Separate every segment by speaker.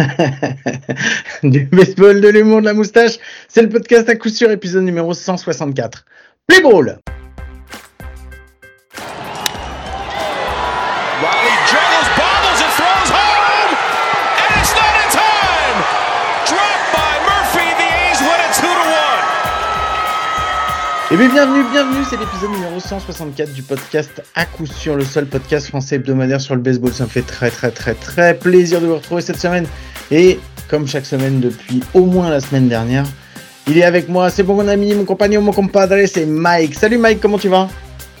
Speaker 1: du baseball, de l'humour, de la moustache, c'est le podcast à coup sûr, épisode numéro 164. Play ball. Et bien bienvenue, bienvenue, c'est l'épisode numéro 164 du podcast à coup sûr, le seul podcast français hebdomadaire sur le baseball. Ça me fait très très très très plaisir de vous retrouver cette semaine. Et comme chaque semaine depuis au moins la semaine dernière, il est avec moi, c'est bon mon ami, mon compagnon, mon compadre, c'est Mike. Salut Mike, comment tu vas?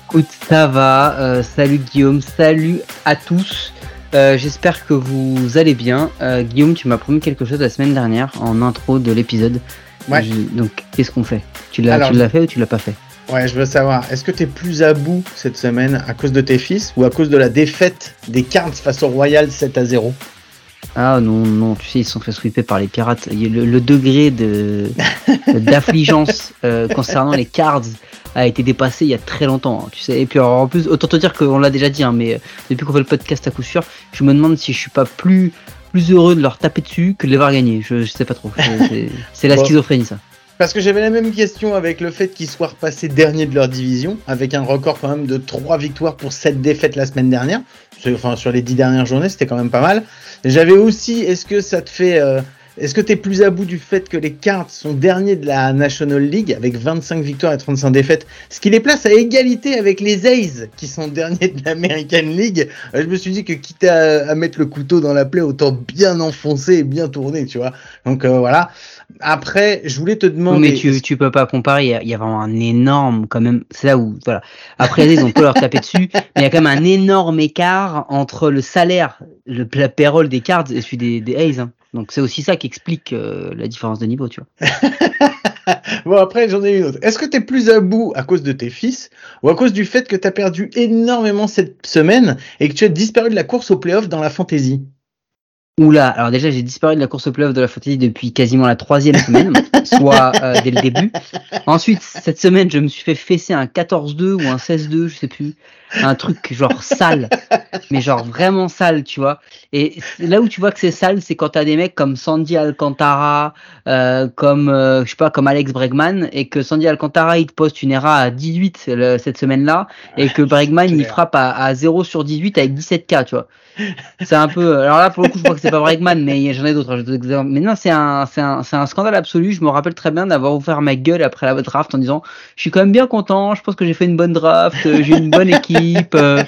Speaker 2: Écoute, ça va. Euh, salut Guillaume, salut à tous. Euh, J'espère que vous allez bien. Euh, Guillaume, tu m'as promis quelque chose la semaine dernière en intro de l'épisode.
Speaker 1: Ouais.
Speaker 2: Je- Donc, qu'est-ce qu'on fait? Tu l'as
Speaker 1: Alors-
Speaker 2: tu l'as fait ou tu l'as pas fait?
Speaker 1: Ouais, je veux savoir, est-ce que tu es plus à bout cette semaine à cause de tes fils ou à cause de la défaite des Cards face au Royal 7 à 0
Speaker 2: Ah non, non, tu sais, ils se sont fait sweeper par les pirates. Le, le degré de d'affligence euh, concernant les cards a été dépassé il y a très longtemps, hein, tu sais. Et puis alors, en plus, autant te dire qu'on l'a déjà dit, hein, mais euh, depuis qu'on fait le podcast à coup sûr, je me demande si je suis pas plus plus heureux de leur taper dessus que de les voir gagner. Je, je sais pas trop. C'est- C'est c'est la
Speaker 1: Bon.
Speaker 2: schizophrénie ça.
Speaker 1: Parce que j'avais la même question avec le fait qu'ils soient repassés dernier de leur division, avec un record quand même de 3 victoires pour 7 défaites la semaine dernière. Enfin, sur les 10 dernières journées, c'était quand même pas mal. J'avais aussi, est-ce que ça te fait. euh, est-ce que tu es plus à bout du fait que les Cards sont derniers de la National League avec 25 victoires et 35 défaites, ce qui les place à égalité avec les A's qui sont derniers de l'American League? Euh, Je me suis dit que quitte à, à mettre le couteau dans la plaie, autant bien enfoncer et bien tourner, tu vois. Donc euh, voilà. Après, je voulais te demander.
Speaker 2: mais tu, tu peux pas comparer, il y, a, il y a vraiment un énorme, quand même, c'est là où, voilà. Après, les A's, on peut leur taper dessus, mais il y a quand même un énorme écart entre le salaire, le la payroll des cards et celui des, des A's. hein. Donc c'est aussi ça qui explique euh, la différence de niveau, tu vois.
Speaker 1: Bon, après, j'en ai une autre. Est-ce que tu es plus à bout à cause de tes fils ou à cause du fait que tu as perdu énormément cette semaine et que tu as disparu de la course au playoff dans la fantasy
Speaker 2: Oula, alors déjà j'ai disparu de la course au playoff de la fantasy depuis quasiment la troisième semaine, soit euh, dès le début. Ensuite, cette semaine, je me suis fait fesser un 14-2 ou un 16-2, je sais plus. Un truc genre sale, mais genre vraiment sale, tu vois. Et là où tu vois que c'est sale, c'est quand t'as des mecs comme Sandy Alcantara, euh, comme, euh, je sais pas, comme Alex Bregman, et que Sandy Alcantara, il te poste une ERA à 18 le- cette semaine-là, et que Bregman, il frappe à, à 0 sur 18 avec 17K, tu vois. C'est un peu. Alors là, pour le coup, je crois que c'est pas Bregman, mais j'en ai d'autres. exemples. Mais non, c'est un, c'est un, un scandale absolu. Je me rappelle très bien d'avoir ouvert ma gueule après la draft en disant, je suis quand même bien content. Je pense que j'ai fait une bonne draft. euh, J'ai une bonne équipe. euh,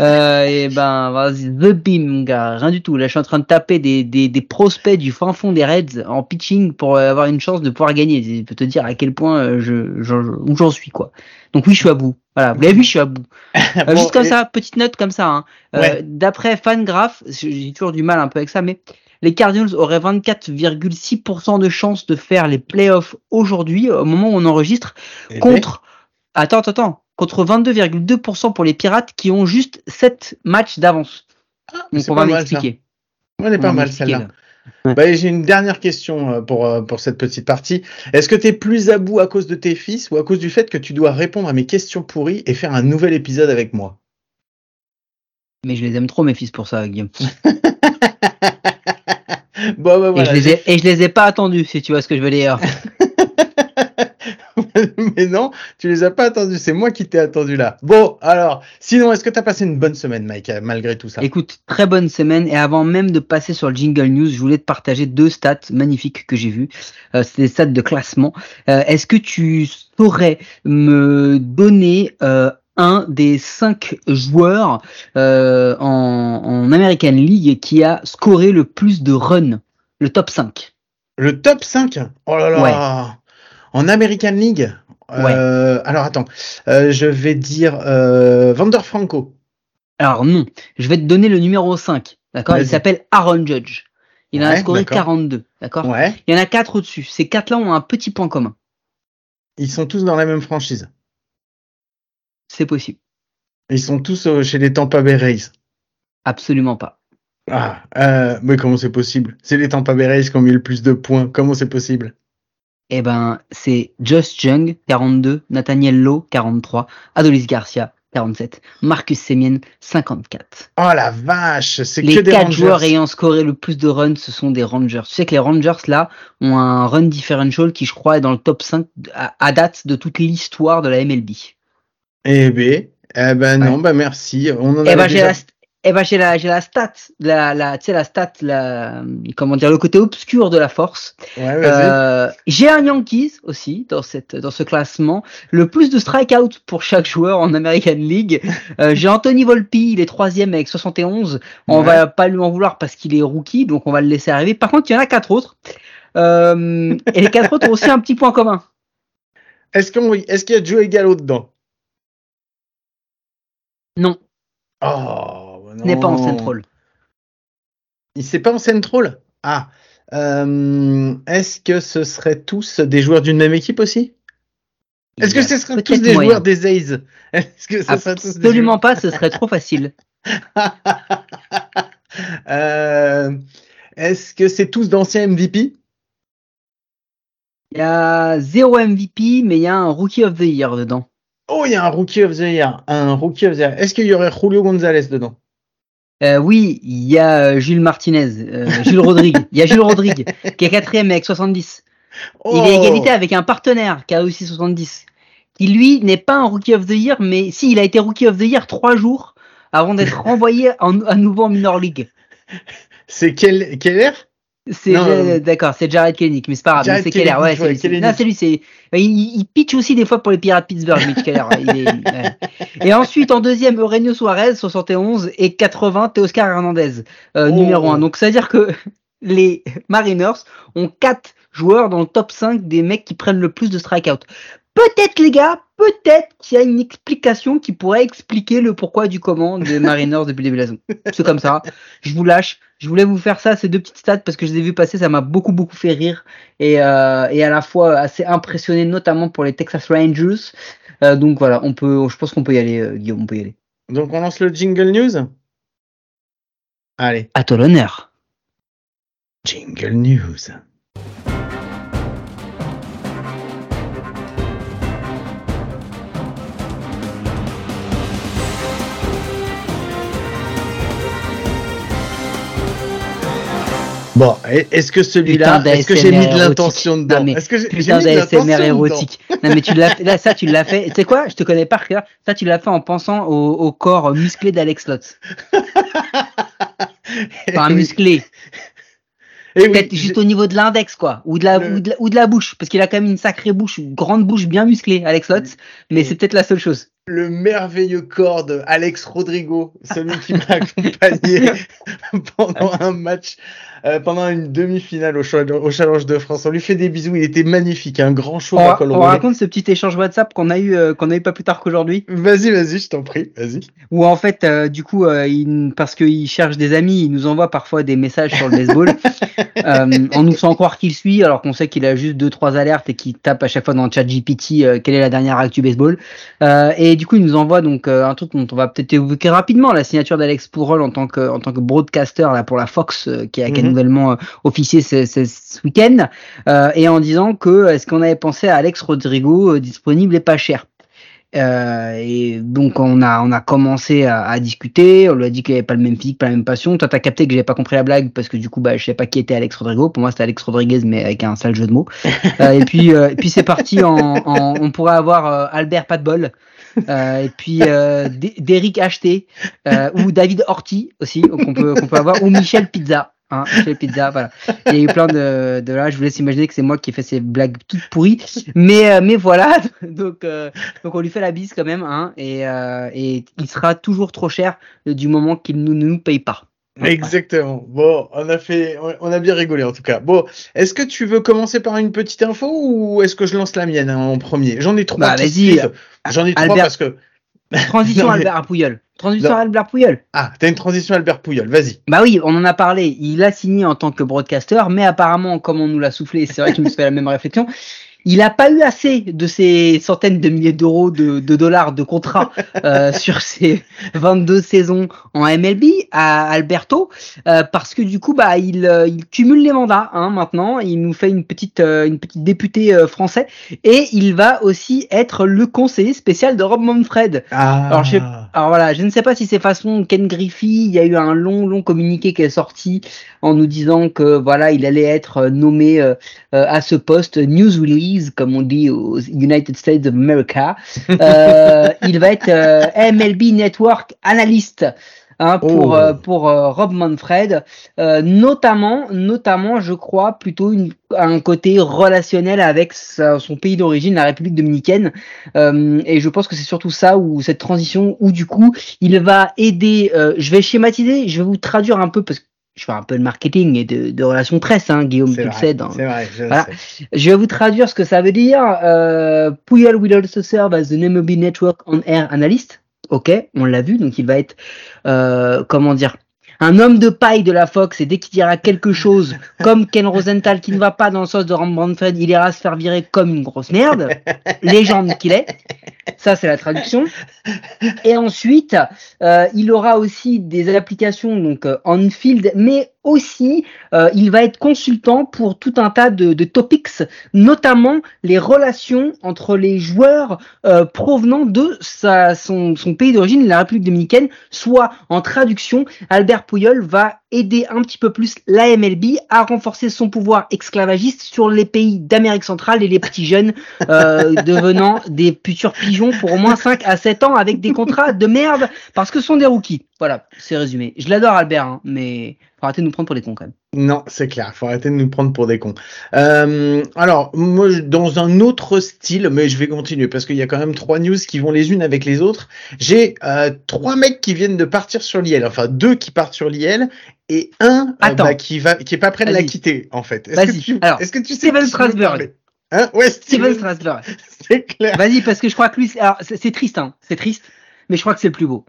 Speaker 2: euh, et ben, vas-y, the beam, mon gars. Rien du tout. Là, je suis en train de taper des, des, des prospects du fin fond des Reds en pitching pour avoir une chance de pouvoir gagner. Je peux te dire à quel point euh, je, je- où j'en suis, quoi. Donc oui, je suis à bout. Voilà, vous l'avez vu, je suis à bout. Euh,
Speaker 1: Bon,
Speaker 2: juste comme
Speaker 1: et-
Speaker 2: ça, petite note comme ça. Hein. Euh,
Speaker 1: Ouais.
Speaker 2: D'après Fangraph, j'ai toujours du mal un peu avec ça, mais les Cardinals auraient 24,6% de chances de faire les playoffs aujourd'hui, au moment où on enregistre,
Speaker 1: Eh ben,
Speaker 2: contre. Attends, attends, attends. Contre 22,2% pour les Pirates qui ont juste 7 matchs d'avance.
Speaker 1: ah,
Speaker 2: Donc on va m'expliquer.
Speaker 1: On est pas mal celle-là. Bah, J'ai une dernière question euh, pour, euh, pour cette petite partie. Est-ce que tu es plus à bout à cause de tes fils ou à cause du fait que tu dois répondre à mes questions pourries et faire un nouvel épisode avec moi?
Speaker 2: Mais je les aime trop, mes fils, pour ça, Guillaume.
Speaker 1: Bon, bah
Speaker 2: et, je les ai, et je les ai pas attendus, si tu vois ce que je veux dire.
Speaker 1: Mais non, tu les as pas attendus, c'est moi qui t'ai attendu là. Bon, alors, sinon, est-ce que tu as passé une bonne semaine, Mike, euh, malgré tout ça?
Speaker 2: Écoute, très bonne semaine. Et avant même de passer sur le Jingle News, je voulais te partager deux stats magnifiques que j'ai vues. Euh, c'est des stats de classement. Euh, Est-ce que tu saurais me donner euh, un des cinq joueurs euh, en, en American League qui a scoré le plus de runs? Le top 5
Speaker 1: Le top 5 Oh là là En American League Euh, Alors attends, Euh, je vais dire euh, Vander Franco.
Speaker 2: Alors non, je vais te donner le numéro 5. D'accord? Il s'appelle Aaron Judge. Il en a
Speaker 1: Ouais,
Speaker 2: scoré
Speaker 1: d'accord.
Speaker 2: 42. D'accord?
Speaker 1: Ouais,
Speaker 2: Il y en a quatre au-dessus. Ces quatre-là ont un petit point commun.
Speaker 1: ils sont tous dans la même franchise.
Speaker 2: C'est possible.
Speaker 1: Ils sont tous chez les Tampa Bay Rays.
Speaker 2: Absolument pas.
Speaker 1: Ah, euh, mais comment c'est possible? C'est les Tampa Bay Rays qui ont mis le plus de points. Comment c'est possible?
Speaker 2: Eh ben, c'est Just Jung, 42, Nathaniel Lowe, 43, Adolis Garcia, 47. Marcus Semien, 54.
Speaker 1: Oh la vache, c'est que
Speaker 2: Les quatre joueurs ayant scoré le plus de runs, ce sont des Rangers. Tu sais que les Rangers, là, ont un run differential qui, je crois, est dans le top 5 à, à date de toute l'histoire de la MLB.
Speaker 1: Eh ben, eh ben non, bah merci. On en
Speaker 2: Eh ben, j'ai la, st- eh ben, j'ai la, j'ai la stat, la, la, tu sais, la stat, la, comment dire, le côté obscur de la force.
Speaker 1: Ouais.
Speaker 2: Euh, j'ai un Yankees aussi dans cette dans ce classement. Le plus de strikeouts pour chaque joueur en American League. Euh, j'ai Anthony Volpi, il est troisième avec 71. On
Speaker 1: Ouais.
Speaker 2: va pas lui en vouloir parce qu'il est rookie, donc on va le laisser arriver. Par contre, il y en a quatre autres. Euh, et les quatre autres ont aussi un petit point commun.
Speaker 1: Est-ce qu'on, est-ce qu'il y a Joey Gallo dedans?
Speaker 2: Non,
Speaker 1: Oh,
Speaker 2: n'est pas en central.
Speaker 1: Il c'est pas en central Ah. Euh, est-ce que ce seraient tous des joueurs d'une même équipe aussi? Est-ce que ce seraient tous des
Speaker 2: moyen.
Speaker 1: joueurs des A's? Est-ce que ce seraient tous des
Speaker 2: Absolument pas, ce serait trop facile.
Speaker 1: Euh, Est-ce que c'est tous d'anciens MVP
Speaker 2: Il y a zéro MVP, mais il y a un Rookie of the Year dedans.
Speaker 1: Oh, il y a un Rookie of the Year. Un Rookie of the Year. Est-ce qu'il y aurait Julio Gonzalez dedans?
Speaker 2: Euh, oui, il y a euh, Jules Martinez, euh, Jules Rodrigue. Il y a Jules Rodrigue qui est quatrième avec 70. Il est
Speaker 1: Oh
Speaker 2: égalité avec un partenaire qui a aussi 70. Qui lui n'est pas un Rookie of the Year, mais si il a été Rookie of the Year trois jours avant d'être renvoyé en, à nouveau en minor league.
Speaker 1: C'est quel, quel air
Speaker 2: C'est d'accord, c'est Jared Kelenic, mais c'est pas grave.
Speaker 1: Jared
Speaker 2: mais C'est Keller, ouais, c'est lui, non, c'est lui. C'est il, il pitch aussi des fois pour les Pirates de Pittsburgh, Mitch Keller. il est- ouais. Et ensuite en deuxième, Eugenio Suarez 71 et 80 Teoscar Hernandez euh,
Speaker 1: Oh.
Speaker 2: numéro 1. Donc c'est à dire que les Mariners ont quatre joueurs dans le top 5 des mecs qui prennent le plus de strikeouts. Peut-être les gars, peut-être qu'il y a une explication qui pourrait expliquer le pourquoi du comment des Mariners depuis le début de la saison. C'est comme ça. Je vous lâche. Je voulais vous faire ça, ces deux petites stats, parce que je les ai vues passer, ça m'a beaucoup beaucoup fait rire et, euh, et à la fois assez impressionné, notamment pour les Texas Rangers. Euh, donc voilà, on peut, je pense qu'on peut y aller, euh, Guillaume, on peut y aller.
Speaker 1: Donc on lance le jingle news Allez,
Speaker 2: À toi l'honneur.
Speaker 1: jingle news. Bon, est- est-ce que celui-là, est-ce que j'ai mis de l'intention dedans Est-ce que j'ai
Speaker 2: Putain
Speaker 1: mis de l'intention
Speaker 2: d'ASMR érotique. Non mais tu l'as, là ça tu l'as fait. Tu sais quoi? Je te connais par cœur. Ça tu l'as fait en pensant au, au corps musclé d'Alex Lutz. Enfin musclé.
Speaker 1: Oui,
Speaker 2: Peut-être juste au niveau de l'index, quoi, ou de la,
Speaker 1: Le-
Speaker 2: ou de la, ou de la bouche, parce qu'il a quand même une sacrée bouche, une grande bouche bien musclée, Alex Lutz, mais c'est peut-être la seule chose.
Speaker 1: Le merveilleux corps de Alex Rodrigo, celui qui m'a accompagné pendant un match, euh, pendant une demi-finale au, Cha- au Challenge de France. On lui fait des bisous, il était magnifique, un grand show
Speaker 2: On,
Speaker 1: à
Speaker 2: on raconte ce petit échange WhatsApp qu'on a eu, euh, qu'on a eu pas plus tard qu'aujourd'hui,
Speaker 1: Vas-y, vas-y, je t'en prie, vas-y.
Speaker 2: où en fait, euh, du coup, il, parce qu'il cherche des amis, il nous envoie parfois des messages sur le baseball, en nous faisant croire qu'il suit, alors qu'on sait qu'il a juste deux trois alertes et qu'il tape à chaque fois dans le chat GPT quelle est la dernière actu baseball. Euh, et du coup, il nous envoie donc euh, un truc dont on va peut-être évoquer rapidement, la signature d'Alex Pourrol en tant que en tant que broadcaster là pour la Fox euh, qui a, qui a nouvellement euh, officié ce, ce- ce week-end, et en disant que est-ce qu'on avait pensé à Alex Rodrigo disponible et pas cher? Euh, et donc on a on a commencé à, à discuter. On lui a dit qu'il avait pas le même physique, pas la même passion. Toi t'as capté que j'avais pas compris la blague parce que du coup bah je sais pas qui était Alex Rodrigo. Pour moi c'était Alex Rodriguez mais avec un sale jeu de mots. Euh, et puis euh, et puis c'est parti en, en- on pourrait avoir Albert Patbol. Euh, et puis euh, D- Derrick Acheté euh, ou David Orti aussi qu'on peut qu'on peut avoir ou Michel Pizza. Hein, Michel Pizza, voilà. Il y a eu plein de, de là. Je vous laisse imaginer que c'est moi qui ai fait ces blagues toutes pourries, mais euh, mais voilà. Donc euh, donc on lui fait la bise quand même, hein, et, euh, et il sera toujours trop cher euh, du moment qu'il ne nous paye pas.
Speaker 1: Exactement. Bon, on a fait, on- a bien rigolé en tout cas. Bon, est-ce que tu veux commencer par une petite info ou est-ce que je lance la mienne hein, en premier? J'en ai trois.
Speaker 2: Bah, vas-y.
Speaker 1: suivent. J'en ai trois
Speaker 2: Albert-
Speaker 1: parce que.
Speaker 2: Transition
Speaker 1: Non, mais-
Speaker 2: Albert Pouyol. Transition
Speaker 1: Non.
Speaker 2: Albert Pouyol.
Speaker 1: Ah, t'as une transition Albert Pouyol. Vas-y.
Speaker 2: Bah oui, on en a parlé. Il a signé en tant que broadcaster, mais apparemment, comme on nous l'a soufflé, c'est vrai que je me suis fait la même réflexion. Il n'a pas eu assez de ces centaines de milliers d'euros de, de, dollars de contrat euh, sur ses 22 saisons en MLB à Alberto, euh, parce que du coup, bah, il, euh, il cumule les mandats hein, maintenant. Il nous fait une petite, euh, une petite députée euh, français et il va aussi être le conseiller spécial de Rob Manfred.
Speaker 1: Ah.
Speaker 2: Alors, je, alors voilà, je ne sais pas si c'est façon Ken Griffey. Il y a eu un long, long communiqué qui est sorti en nous disant que voilà, il allait être nommé euh, à ce poste news release, comme on dit aux United States of America. Euh, il va être euh, MLB Network analyst. Hein, pour
Speaker 1: Oh.
Speaker 2: euh, pour euh, Rob Manfred, Euh, notamment notamment je crois plutôt une, un côté relationnel avec sa- son pays d'origine, la République dominicaine, Euh, et je pense que c'est surtout ça où cette transition où du coup il va aider. euh, je vais schématiser, je vais vous traduire un peu parce que je fais un peu de marketing et de, de relations presse, hein, Guillaume, tu le sais. dans-
Speaker 1: c'est vrai, je
Speaker 2: Voilà.
Speaker 1: sais.
Speaker 2: je vais vous traduire ce que ça veut dire. Euh, Puyol will also serve as the MLB Network on Air Analyst. Ok, on l'a vu, donc il va être, euh, comment dire, un homme de paille de la Fox et dès qu'il dira quelque chose, comme Ken Rosenthal qui ne va pas dans le sens de Ram Branford, il ira se faire virer comme une grosse merde, légende qu'il est. Ça, c'est la traduction. Et ensuite, euh, il aura aussi des applications donc euh, on-field, mais aussi euh, il va être consultant pour tout un tas de, de topics, notamment les relations entre les joueurs euh, provenant de sa, son, son pays d'origine, la République dominicaine, soit en traduction, Albert Pouyol va aider un petit peu plus la MLB à renforcer son pouvoir esclavagiste sur les pays d'Amérique centrale et les petits jeunes euh, devenant des futurs pigeons pour au moins 5 à 7 ans avec des contrats de merde parce que ce sont des rookies. Voilà, c'est résumé. Je l'adore Albert, hein, mais faut arrêter de nous prendre pour des cons quand même.
Speaker 1: Non, c'est clair, faut arrêter de nous prendre pour des cons. Euh, alors, moi, dans un autre style, mais je vais continuer parce qu'il y a quand même trois news qui vont les unes avec les autres. J'ai euh, trois mecs qui viennent de partir sur l'IL, enfin deux qui partent sur l'IL et un euh, bah, qui va, qui est pas prêt de la quitter en fait. Est-ce
Speaker 2: Vas-y.
Speaker 1: que tu,
Speaker 2: Alors,
Speaker 1: est-ce que tu sais
Speaker 2: Steven Strasberg.
Speaker 1: Hein? Ouais,
Speaker 2: Steven
Speaker 1: Steven,
Speaker 2: Strasberg.
Speaker 1: c'est clair.
Speaker 2: Vas-y, parce que je crois que lui, alors c'est c'est triste, hein, c'est triste, mais je crois que c'est le plus beau.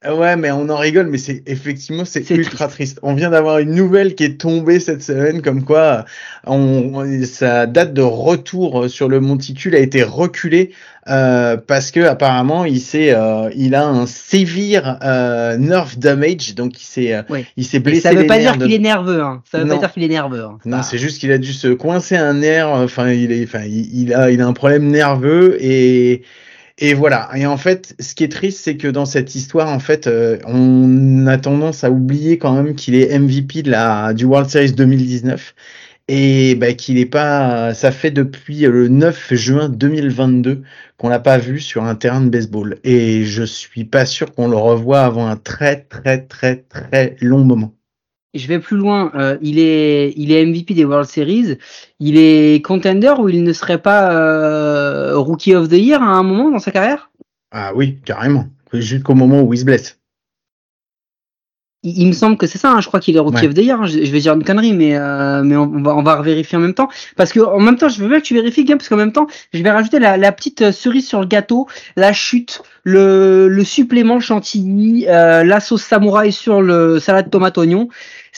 Speaker 1: Ah Ouais, mais on en rigole, mais c'est effectivement c'est ultra triste. On vient d'avoir une nouvelle qui est tombée cette semaine, comme quoi on, on- sa date de retour sur le monticule a été reculée euh, parce que apparemment il s'est, euh, il a un sévère euh, nerve damage, donc il s'est, euh,
Speaker 2: Ouais.
Speaker 1: il s'est blessé
Speaker 2: ça veut pas dire qu'il est nerveux, hein. Ça veut
Speaker 1: Non.
Speaker 2: pas dire qu'il est nerveux. Hein.
Speaker 1: Non,
Speaker 2: Ah.
Speaker 1: c'est juste qu'il a dû se coincer un nerf. Enfin, il est, enfin, il, il a, il a un problème nerveux et et voilà. Et en fait, ce qui est triste, c'est que dans cette histoire, en fait, euh, on a tendance à oublier quand même qu'il est MVP de la du World Series 2019 et bah, qu'il est pas. Ça fait depuis le 9 juin 2022 qu'on l'a pas vu sur un terrain de baseball. Et je suis pas sûr qu'on le revoie avant un très très très très long moment.
Speaker 2: Je vais plus loin. euh, il est, il est MVP des World Series. Il est contender ou il ne serait pas euh, Rookie of the Year à un moment dans sa carrière?
Speaker 1: Ah oui, carrément. Jusqu'au moment où il se blesse.
Speaker 2: il, il me semble que c'est ça. hein, Je crois qu'il est Rookie
Speaker 1: Ouais.
Speaker 2: of the Year. hein, Je, je vais dire une connerie, mais euh, mais on, on va on va vérifier en même temps. Parce que en même temps, je veux bien que tu vérifies, Guillaume, parce qu'en même temps, je vais rajouter la, la petite cerise sur le gâteau, la chute, le, le supplément chantilly, la sauce samouraï sur le salade tomate oignon.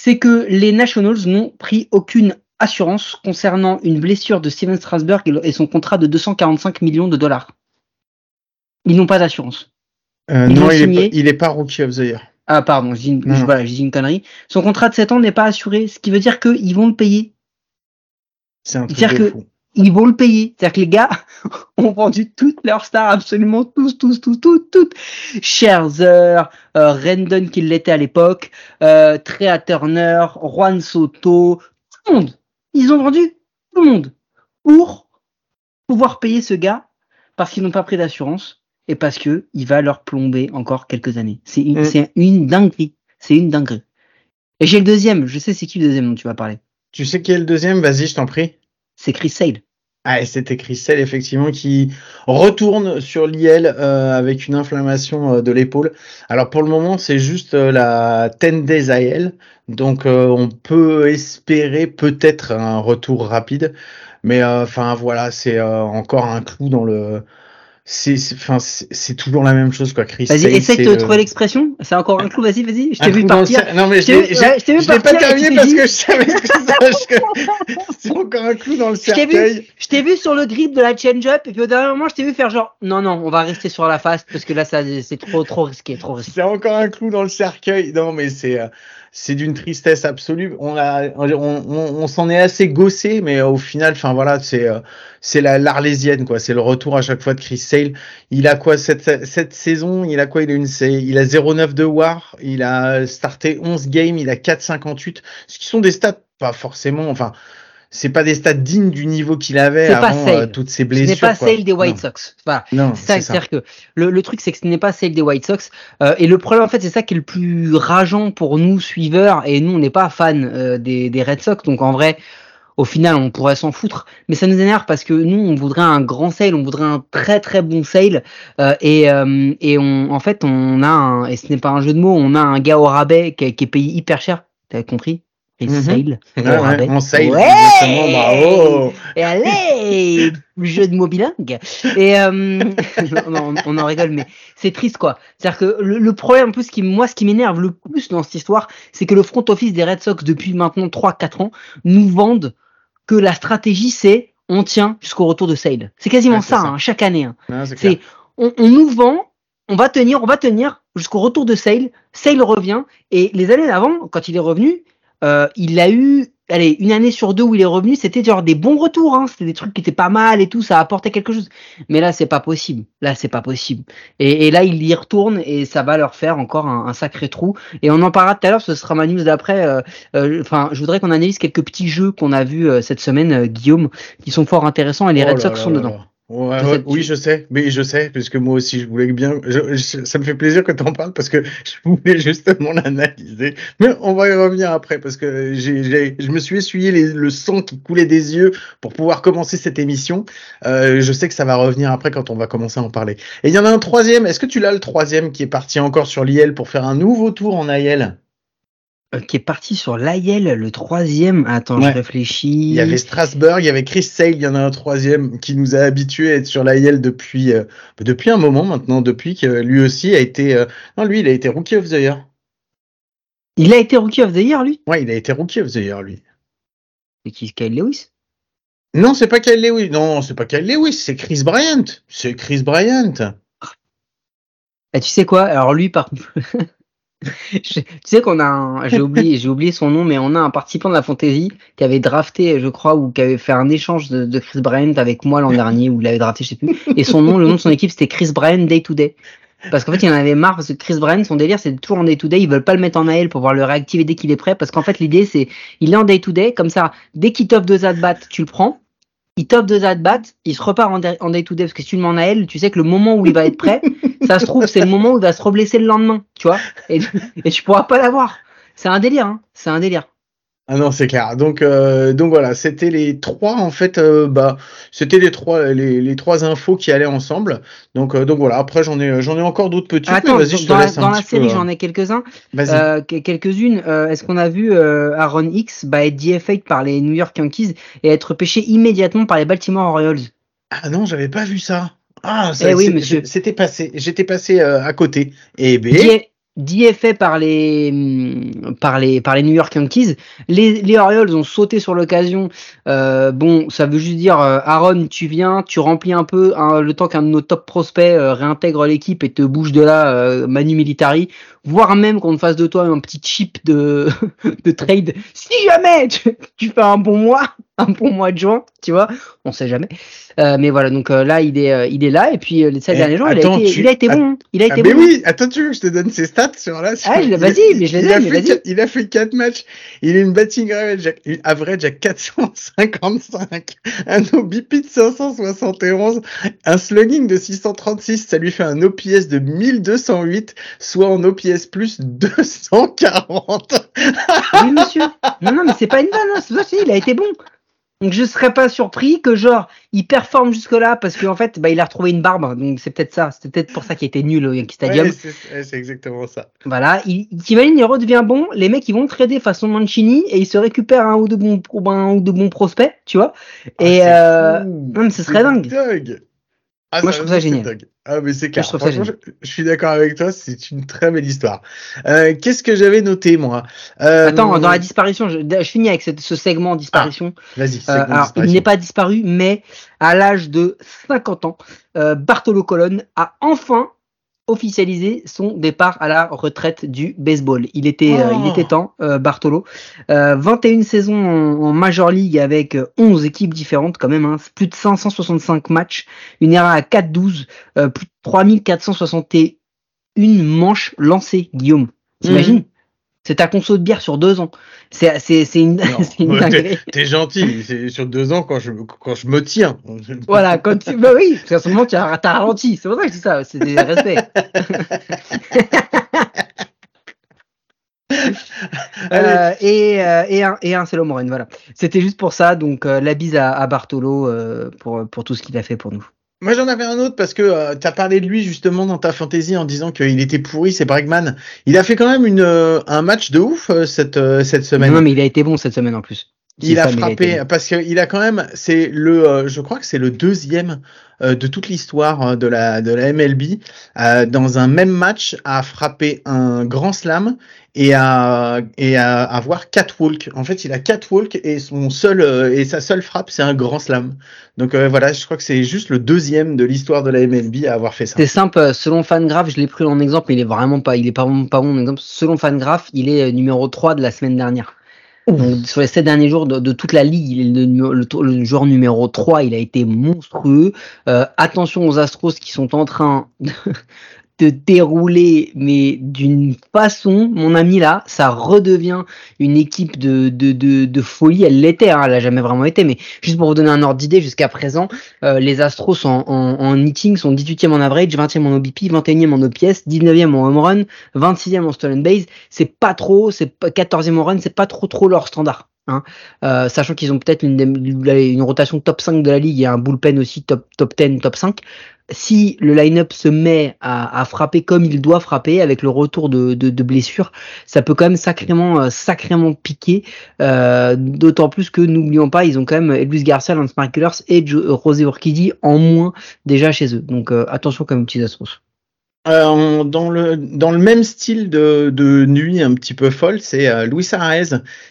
Speaker 2: C'est que les Nationals n'ont pris aucune assurance concernant une blessure de Steven Strasberg et son contrat de 245 millions de dollars. Ils n'ont pas d'assurance.
Speaker 1: Euh, non, il est,
Speaker 2: signé.
Speaker 1: pas, rookie of the year.
Speaker 2: Ah pardon, je dis une,
Speaker 1: Non,
Speaker 2: je-
Speaker 1: non.
Speaker 2: voilà, je dis une connerie. Son contrat de 7 ans n'est pas assuré, ce qui veut dire qu'ils vont le payer.
Speaker 1: C'est un truc de
Speaker 2: que-
Speaker 1: fou.
Speaker 2: Ils vont le payer. C'est-à-dire que les gars ont vendu toutes leurs stars, absolument tous, tous, tous, toutes, toutes. Scherzer, euh, Rendon qui l'était à l'époque, euh, Trea Turner, Juan Soto, tout le monde. Ils ont vendu tout le monde pour pouvoir payer ce gars parce qu'ils n'ont pas pris d'assurance et parce que il va leur plomber encore quelques années. C'est une,
Speaker 1: Mm.
Speaker 2: c'est une dinguerie. C'est une dinguerie. Et j'ai le deuxième. Je sais c'est qui le deuxième dont tu vas parler.
Speaker 1: Tu sais qui est le deuxième? Vas-y, je t'en prie.
Speaker 2: C'est Chris Sale.
Speaker 1: Ah, c'était Christelle, effectivement, qui retourne sur l'IL euh, avec une inflammation euh, de l'épaule. Alors, pour le moment, c'est juste euh, la 10 days IL. Donc, euh, on peut espérer peut-être un retour rapide. Mais, enfin, voilà, c'est encore un clou dans le... c'est c'est- toujours la même chose, quoi. Chris
Speaker 2: Vas-y, essaie de trouver l'expression. C'est encore un clou, vas-y, vas-y. Je t'ai vu partir.
Speaker 1: Non, mais
Speaker 2: Je
Speaker 1: l'ai pas terminé parce que je savais que c'est encore un clou dans le cercueil.
Speaker 2: je t'ai vu sur le grip de la change-up et puis au dernier moment, je t'ai vu faire genre non non, on va rester sur la face parce que là ça c'est trop trop risqué, trop risqué.
Speaker 1: C'est encore un clou dans le cercueil. Non, mais c'est euh, c'est d'une tristesse absolue. On a, on, on, on s'en est assez gossé, mais au final, enfin voilà, c'est euh, c'est la l'Arlésienne quoi. C'est le retour à chaque fois de Chris Sale. Il a quoi cette cette saison? Il a quoi? Il a une, il a 0,9 de WAR. Il a starté 11 games. Il a 4,58. Ce qui sont des stats pas forcément. Enfin, c'est pas des stats dignes du niveau qu'il avait avant
Speaker 2: Sale.
Speaker 1: euh, toutes ces
Speaker 2: Ce
Speaker 1: blessures.
Speaker 2: n'est pas
Speaker 1: quoi.
Speaker 2: celle des White
Speaker 1: Non.
Speaker 2: Sox. Voilà.
Speaker 1: Non,
Speaker 2: C'est ça,
Speaker 1: c'est ça.
Speaker 2: c'est-à-dire que le, le truc, c'est que ce n'est pas celle des White Sox. Euh, et le problème, en fait, c'est ça qui est le plus rageant pour nous, suiveurs. Et nous, on n'est pas fans euh, des, des Red Sox. Donc, en vrai, au final, on pourrait s'en foutre. Mais ça nous énerve parce que nous, on voudrait un grand sale, on voudrait un très très bon sale. Euh, et euh, et on, en fait, on a un, et ce n'est pas un jeu de mots, on a un gars au rabais qui, est- qui est payé hyper cher. T'avais compris? Et
Speaker 1: Mhm.
Speaker 2: sale.
Speaker 1: Ouais, on sale,
Speaker 2: Ouais
Speaker 1: bravo.
Speaker 2: Et allez, jeu de mots bilingue. Et euh, on, on en rigole, mais c'est triste quoi. C'est-à-dire que le, le problème, ce qui, moi, ce qui m'énerve le plus dans cette histoire, c'est que le front office des Red Sox depuis maintenant 3-4 ans nous vendent que la stratégie c'est on tient jusqu'au retour de Sale. C'est quasiment
Speaker 1: Ouais,
Speaker 2: ça,
Speaker 1: ça.
Speaker 2: hein, chaque année. hein.
Speaker 1: C'est clair.
Speaker 2: C'est on, on nous vend, on va tenir, on va tenir jusqu'au retour de Sale. Sale revient et les années d'avant, quand il est revenu, euh, il a eu, allez, une année sur deux où il est revenu, c'était genre des bons retours. Hein, c'était des trucs qui étaient pas mal et tout, ça apportait quelque chose. Mais là, c'est pas possible. Là, c'est pas possible. Et, et là, il y retourne et ça va leur faire encore un, un sacré trou. Et on en parlera tout à l'heure, ce sera ma news d'après. euh, euh, Enfin, je voudrais qu'on analyse quelques petits jeux qu'on a vus euh, cette semaine, Guillaume, qui sont fort intéressants et les
Speaker 1: Oh
Speaker 2: Red Sox sont
Speaker 1: là
Speaker 2: dedans.
Speaker 1: là. Ouais, ouais, oui, je sais, mais je sais, parce que moi aussi, je voulais bien. je- je- ça me fait plaisir que tu en parles parce que je voulais justement l'analyser. Mais on va y revenir après parce que j'ai, je me suis essuyé les- le sang qui coulait des yeux pour pouvoir commencer cette émission. Euh, je sais que ça va revenir après quand on va commencer à en parler. Et il y en a un troisième. Est-ce que tu l'as le troisième qui est parti encore sur l'IL pour faire un nouveau tour en
Speaker 2: Euh, qui est parti sur l'AIL, le troisième. Attends,
Speaker 1: Ouais.
Speaker 2: je réfléchis.
Speaker 1: Il y avait Strasbourg, il y avait Chris Sale, il y en a un troisième qui nous a habitués à être sur l'AL depuis euh, depuis un moment maintenant, depuis que lui aussi a été euh, non lui il a été rookie of the year.
Speaker 2: Il a été Rookie of the Year, lui?
Speaker 1: Ouais, il a été rookie of the year lui.
Speaker 2: C'est qui Kyle Lewis?
Speaker 1: Non, c'est pas Kyle Lewis. Non, c'est pas Kyle Lewis, c'est Chris Bryant. C'est Chris Bryant.
Speaker 2: Ah, tu sais quoi? Alors lui, par tu sais qu'on a un, j'ai oublié, j'ai oublié son nom, mais on a un participant de la fantasy qui avait drafté, je crois, ou qui avait fait un échange de, de Chris Bryant avec moi l'an dernier, ou il avait drafté, je sais plus. Et son nom, le nom de son équipe, c'était Chris Bryant Day to Day. Parce qu'en fait, il en avait marre parce que Chris Bryant, son délire, c'est toujours en day to day. Ils veulent pas le mettre en AL pour pouvoir le réactiver dès qu'il est prêt. Parce qu'en fait, l'idée, c'est, il est en day to day. Comme ça, dès qu'il top deux at bat, tu le prends. Il top deux at bat, il se repart en day, en day to day. Parce que si tu le mets en AL, tu sais que le moment où il va être prêt, ça se trouve, c'est le moment où il va se reblesser le lendemain. Tu vois? Et, et tu pourras pas l'avoir. C'est un délire, hein. C'est un délire.
Speaker 1: Ah non, c'est clair. Donc euh, donc voilà, c'était les trois en fait euh, bah c'était les trois les, les trois infos qui allaient ensemble. Donc euh, donc voilà, après j'en ai j'en ai encore d'autres petites
Speaker 2: Attends,
Speaker 1: mais vas-y, je te
Speaker 2: dans, la,
Speaker 1: un
Speaker 2: dans la série,
Speaker 1: peu,
Speaker 2: j'en
Speaker 1: euh,
Speaker 2: ai quelques-uns.
Speaker 1: Vas-y.
Speaker 2: Euh, que- quelques-unes. Euh, Est-ce qu'on a vu euh, Aaron X bah, être DFA par les New York Yankees et être pêché immédiatement par les Baltimore Orioles?
Speaker 1: Ah non, j'avais pas vu ça. Ah, ça,
Speaker 2: Eh oui,
Speaker 1: c'est-
Speaker 2: monsieur.
Speaker 1: C'était passé. J'étais passé euh, à côté. Et B.
Speaker 2: D- DFA par les, hum, par les, par les New York Yankees. Les, les Orioles ont sauté sur l'occasion. Euh, bon, ça veut juste dire, euh, Aaron, tu viens, tu remplis un peu hein, le temps qu'un de nos top prospects euh, réintègre l'équipe et te bouge de là, Manu Militari, voire même qu'on te fasse de toi un petit chip de, de trade. Si jamais tu, tu fais un bon mois, un bon mois de juin, tu vois, on sait jamais. Mais voilà, donc là, il est, il est là. Et puis, les sept
Speaker 1: Eh,
Speaker 2: derniers jours, il, a été,
Speaker 1: tu-
Speaker 2: il a été bon. hein. Il a
Speaker 1: Ah, mais
Speaker 2: bon.
Speaker 1: oui, attends, tu veux que je te donne ses stats sur là sur-
Speaker 2: Ah, je- vas-y, mais je les
Speaker 1: il
Speaker 2: ai,
Speaker 1: a fait Il a fait 4 matchs. Il a une batting average, à- une average à 455, un OBP de 571, un slugging de 636. Ça lui fait un OPS de 1208, soit en OPS plus 240.
Speaker 2: Oui, monsieur. Non, non, mais c'est pas une vanne, hein. il a été bon. Donc je serais pas surpris que genre il performe jusque là parce qu'en fait bah il a retrouvé une barbe. Donc c'est peut-être ça. C'est peut-être pour ça qu'il était nul au Yankee Stadium.
Speaker 1: Ouais, c'est exactement ça.
Speaker 2: voilà. Il t'imagines il redevient bon. Les mecs ils vont trader façon Mancini et ils se récupèrent un ou deux bons un ou deux bons prospects tu vois. Et
Speaker 1: Ah, c'est
Speaker 2: euh,
Speaker 1: fou.
Speaker 2: non, mais ce serait dingue.
Speaker 1: Ah,
Speaker 2: Moi, je trouve ça génial.
Speaker 1: Ah, mais c'est clair.
Speaker 2: je trouve ça
Speaker 1: Franchement, je, je suis d'accord avec toi. C'est une très belle histoire. Euh, Qu'est-ce que j'avais noté, moi? Euh,
Speaker 2: Attends, dans la disparition, je, je finis avec cette- ce segment disparition.
Speaker 1: Vas-y, c'est
Speaker 2: Euh, alors, il n'est pas disparu, mais à l'âge de 50 ans, euh, Bartolo Colon a enfin officialisé son départ à la retraite du baseball. Il était, euh,
Speaker 1: Oh.
Speaker 2: il était temps, euh, Bartolo. Euh, 21 saisons en, en Major League avec euh, 11 équipes différentes quand même, hein, plus de 565 matchs, une ERA à 4-12, euh, plus de 3461 manches lancées, Guillaume. T'imagines? C'est ta conso de bière sur deux ans. C'est une,
Speaker 1: t'es- gentil. C'est sur deux ans quand je, quand je me tiens.
Speaker 2: Voilà, quand tu... bah oui, parce qu'à ce moment tu as, ralenti, c'est pour ça que je dis ça, c'est des respects. Euh, et, euh, et un, et un voilà. C'était juste pour ça, donc euh, la bise à, à Bartolo euh, pour, pour tout ce qu'il a fait pour nous.
Speaker 1: Moi, j'en avais un autre parce que euh, t'as parlé de lui justement dans ta fantaisie en disant qu'il était pourri. C'est Bregman. Il a fait quand même une, euh, un match de ouf euh, cette, euh, cette semaine.
Speaker 2: Non, mais il a été bon cette semaine en plus.
Speaker 1: Il a frappé
Speaker 2: bon.
Speaker 1: parce qu'il a quand même, c'est le, euh, je crois que c'est le deuxième euh, de toute l'histoire euh, de la de la MLB euh, dans un même match à frapper un grand slam et à et à avoir catwalk. En fait, il a catwalk et son seul euh, et sa seule frappe c'est un grand slam. Donc euh, voilà, je crois que c'est juste le deuxième de l'histoire de la MLB à avoir fait ça.
Speaker 2: C'est simple, selon Fangraph, je l'ai pris en exemple, mais il est vraiment pas, il est pas, bon- pas bon exemple. Selon Fangraph, il est numéro 3 de la semaine dernière. Sur les 7 derniers jours de, toute la ligue, le joueur numéro 3, il a été monstrueux. Euh, attention aux Astros qui sont en train de dérouler, mais d'une façon, mon ami là, ça redevient une équipe de, de, de, folie. Elle l'était, hein, elle a jamais vraiment été, mais juste pour vous donner un ordre d'idée, jusqu'à présent, euh, les Astros en, en, en hitting sont 18e en average, 20e en OBP, 21e en OPS, 19e en home run, 26e en stolen base. C'est pas trop, c'est pas 14e en run, c'est pas trop trop leur standard. Hein. Euh, sachant qu'ils ont peut-être une, une rotation top 5 de la ligue et un bullpen aussi top, top 10, top 5. Si le line-up se met à, frapper comme il doit frapper avec le retour de, de, blessures, ça peut quand même sacrément, euh, sacrément piquer. Euh, D'autant plus que n'oublions pas, ils ont quand même Elvis Garcia, Lance Markellers et Jo- José en moins déjà chez eux. Donc euh, attention comme petits Astros.
Speaker 1: Euh, dans le dans le même style de, de nuit un petit peu folle, c'est euh, Luis Arraez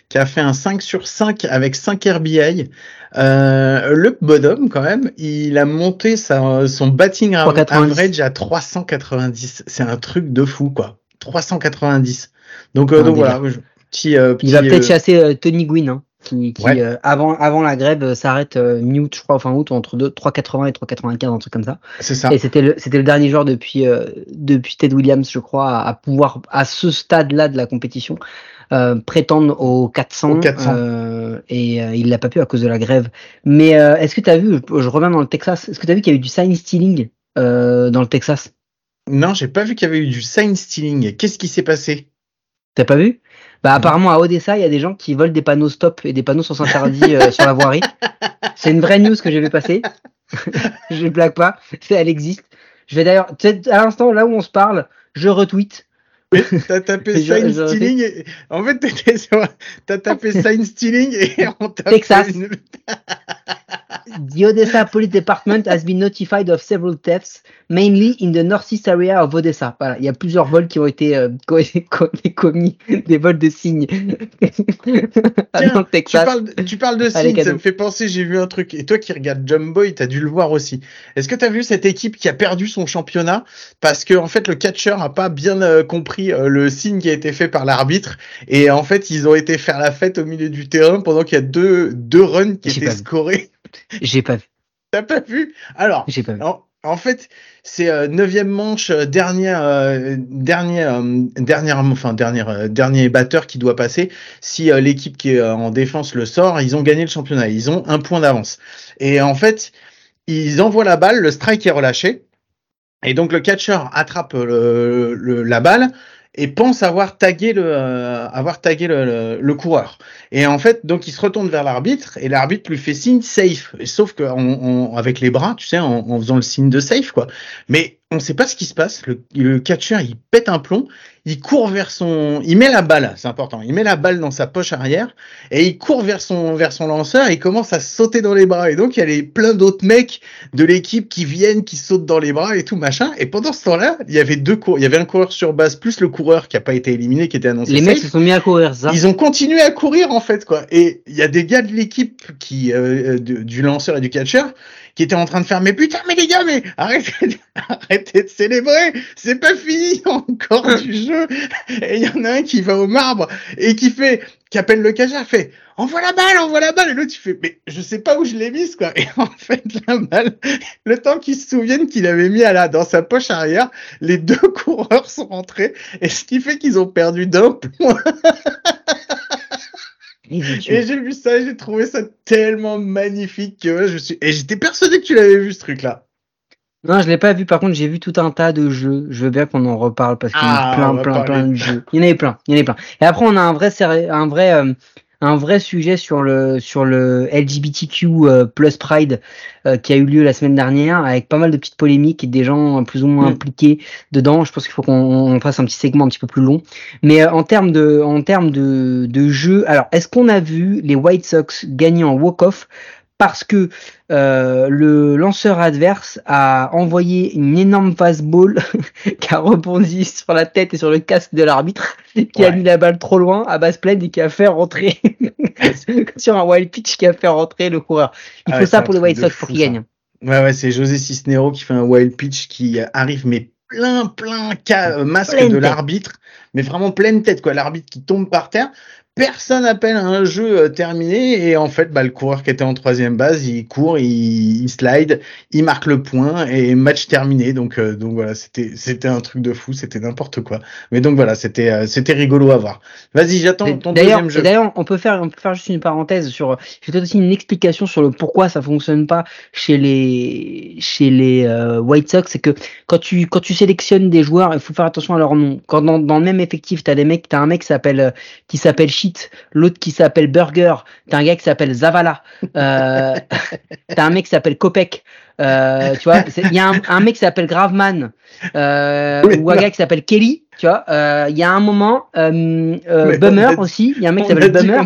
Speaker 1: qui a fait un 5 sur 5 avec 5 RBI. Euh, le bonhomme quand même, il a monté sa, son batting
Speaker 2: 390.
Speaker 1: average à 390. C'est un truc de fou quoi. 390. Donc, euh, donc voilà, je- petit, euh,
Speaker 2: Il va
Speaker 1: petit,
Speaker 2: peut-être
Speaker 1: euh,
Speaker 2: chasser Tony Gwynn, hein, qui, qui,
Speaker 1: Ouais.
Speaker 2: euh, avant, avant la grève euh, s'arrête euh, mi-août, je crois, fin août, entre deux- 3,80 et 3,95, un truc comme ça.
Speaker 1: c'est ça.
Speaker 2: Et c'était le, c'était le dernier joueur depuis, euh, depuis Ted Williams, je crois, à, à pouvoir, à ce stade-là de la compétition, euh, prétendre aux 400.
Speaker 1: Aux 400.
Speaker 2: euh, et euh, il l'a pas pu à cause de la grève. Mais euh, est-ce que tu as vu, je, je reviens dans le Texas, est-ce que tu as vu qu'il y a eu du sign stealing euh, dans le Texas?
Speaker 1: Non, j'ai pas vu qu'il y avait eu du sign stealing. Qu'est-ce qui s'est passé?
Speaker 2: T'as pas vu? Bah apparemment à Odessa, il y a des gens qui volent des panneaux stop et des panneaux sans interdit euh, sur la voirie. C'est une vraie news que j'ai vu passer. je ne blague pas, c'est- elle existe. Je vais d'ailleurs, tu sais, à l'instant là où on se parle, je retweet.
Speaker 1: T'as tapé sign
Speaker 2: je-
Speaker 1: stealing. Et... En fait, t'étais sur... t'as tapé sign stealing et on t'a
Speaker 2: Texas.
Speaker 1: une-
Speaker 2: The Odessa Police Department has been notified of several thefts, mainly in the northeast area of Odessa. Voilà, il y a plusieurs vols qui ont été, euh, commis, des vols de signes
Speaker 1: Tiens, Tu parles, tu parles de signes, ça me fait penser, j'ai vu un truc. Et toi qui regardes Jumboy, t'as dû le voir aussi. Est-ce que t'as vu cette équipe qui a perdu son championnat? Parce que en fait le catcher a pas bien euh, compris euh, le signe qui a été fait par l'arbitre et en fait ils ont été faire la fête au milieu du terrain pendant qu'il y a deux deux runs qui étaient scorés.
Speaker 2: J'ai pas vu,
Speaker 1: T'as pas vu? Alors
Speaker 2: j'ai pas vu.
Speaker 1: en, en fait, c'est euh, neuvième manche, euh, dernière, euh, dernière, euh, dernière, enfin dernière, dernier batteur qui doit passer. Si l'équipe qui est en défense le sort, ils ont gagné le championnat. Ils ont un point d'avance. Et en fait, ils envoient la balle, le strike est relâché, et donc le catcher attrape le, le- la balle et pense avoir tagué le, euh, avoir tagué le, le- le coureur. Et en fait, donc il se retourne vers l'arbitre et l'arbitre lui fait signe safe. Et sauf que en- avec les bras, tu sais, en, en faisant le signe de safe, quoi. Mais on sait pas ce qui se passe. Le, le catcher, il pète un plomb il court vers son, il met la balle, c'est important, il met la balle dans sa poche arrière et il court vers son vers son lanceur et il commence à sauter dans les bras et donc il y a les, plein d'autres mecs de l'équipe qui viennent, qui sautent dans les bras et tout machin et pendant ce temps-là, il y avait deux cours, il y avait un coureur sur base plus le coureur qui a pas été éliminé, qui était annoncé.
Speaker 2: Les mecs se sont mis à courir, ça?
Speaker 1: Ils ont continué à courir en fait quoi et il y a des gars de l'équipe qui euh, de- du lanceur et du catcheur qui étaient en train de faire mais putain mais les gars mais arrêtez de, arrêtez de célébrer. C'est pas fini encore du jeu. Et il y en a un qui va au marbre et qui fait qui appelle le catcheur fait envoie la balle envoie la balle. Et l'autre il fait mais je sais pas où je l'ai mise quoi. Et en fait la balle le temps qu'ils se souviennent qu'il avait mis à la dans sa poche arrière les deux coureurs sont rentrés. Et ce qui fait qu'ils ont perdu d'un point. Et j'ai vu ça, et j'ai trouvé ça tellement magnifique que je suis. Et j'étais persuadé que tu l'avais vu ce truc-là.
Speaker 2: Non, je l'ai pas vu. Par contre, j'ai vu tout un tas de jeux. Je veux bien qu'on en reparle parce qu'il y
Speaker 1: Ah,
Speaker 2: a plein,
Speaker 1: va
Speaker 2: plein,
Speaker 1: parler.
Speaker 2: plein de jeux. Il y en avait plein. Il y en avait plein. Et après, on a un vrai, un vrai, euh, un vrai sujet sur le, sur le LGBTQ euh, plus Pride euh, qui a eu lieu la semaine dernière avec pas mal de petites polémiques et des gens plus ou moins
Speaker 1: Mm.
Speaker 2: impliqués dedans. Je pense qu'il faut qu'on on fasse un petit segment un petit peu plus long. Mais euh, en termes de, en termes de, de jeu, alors est-ce qu'on a vu les White Sox gagner en walk-off parce que le lanceur adverse a envoyé une énorme fastball qui a rebondi sur la tête et sur le casque de l'arbitre, qui a mis la balle trop loin à base pleine et qui a fait rentrer sur un wild pitch qui a fait rentrer le coureur. Il
Speaker 1: Ah
Speaker 2: faut
Speaker 1: ouais,
Speaker 2: ça pour les White Sox pour qu'ils gagnent.
Speaker 1: Ouais, ouais, c'est José Cisnero qui fait un wild pitch qui arrive, mais plein, plein cas, euh, masque
Speaker 2: Pleine
Speaker 1: de l'arbitre, mais vraiment pleine tête, quoi. L'arbitre qui tombe par terre. Personne appelle un jeu euh, terminé et en fait, bah, le coureur qui était en troisième base, il court, il, il slide, il marque le point et match terminé. Donc, euh, donc voilà, c'était, c'était un truc de fou, c'était n'importe quoi. Mais donc voilà, c'était, euh, c'était rigolo à voir. Vas-y, j'attends ton deuxième jeu.
Speaker 2: d'ailleurs, on peut faire, on peut faire juste une parenthèse sur. J'ai peut-être aussi une explication sur le pourquoi ça fonctionne pas chez les chez les euh, White Sox, c'est que quand tu quand tu sélectionnes des joueurs, il faut faire attention à leur nom. Quand dans, dans le même effectif, t'as des mecs, t'as un mec qui s'appelle qui s'appelle L'autre qui s'appelle Burger, t'as un gars qui s'appelle Zavala, euh, t'as un mec qui s'appelle Kopek. Euh, tu vois, il y a un, un mec qui s'appelle Graveman euh, ou un gars qui s'appelle Kelly. Tu vois, il y a un moment, Bummer
Speaker 1: a
Speaker 2: aussi. Il y a un mec qui s'appelle Bummer.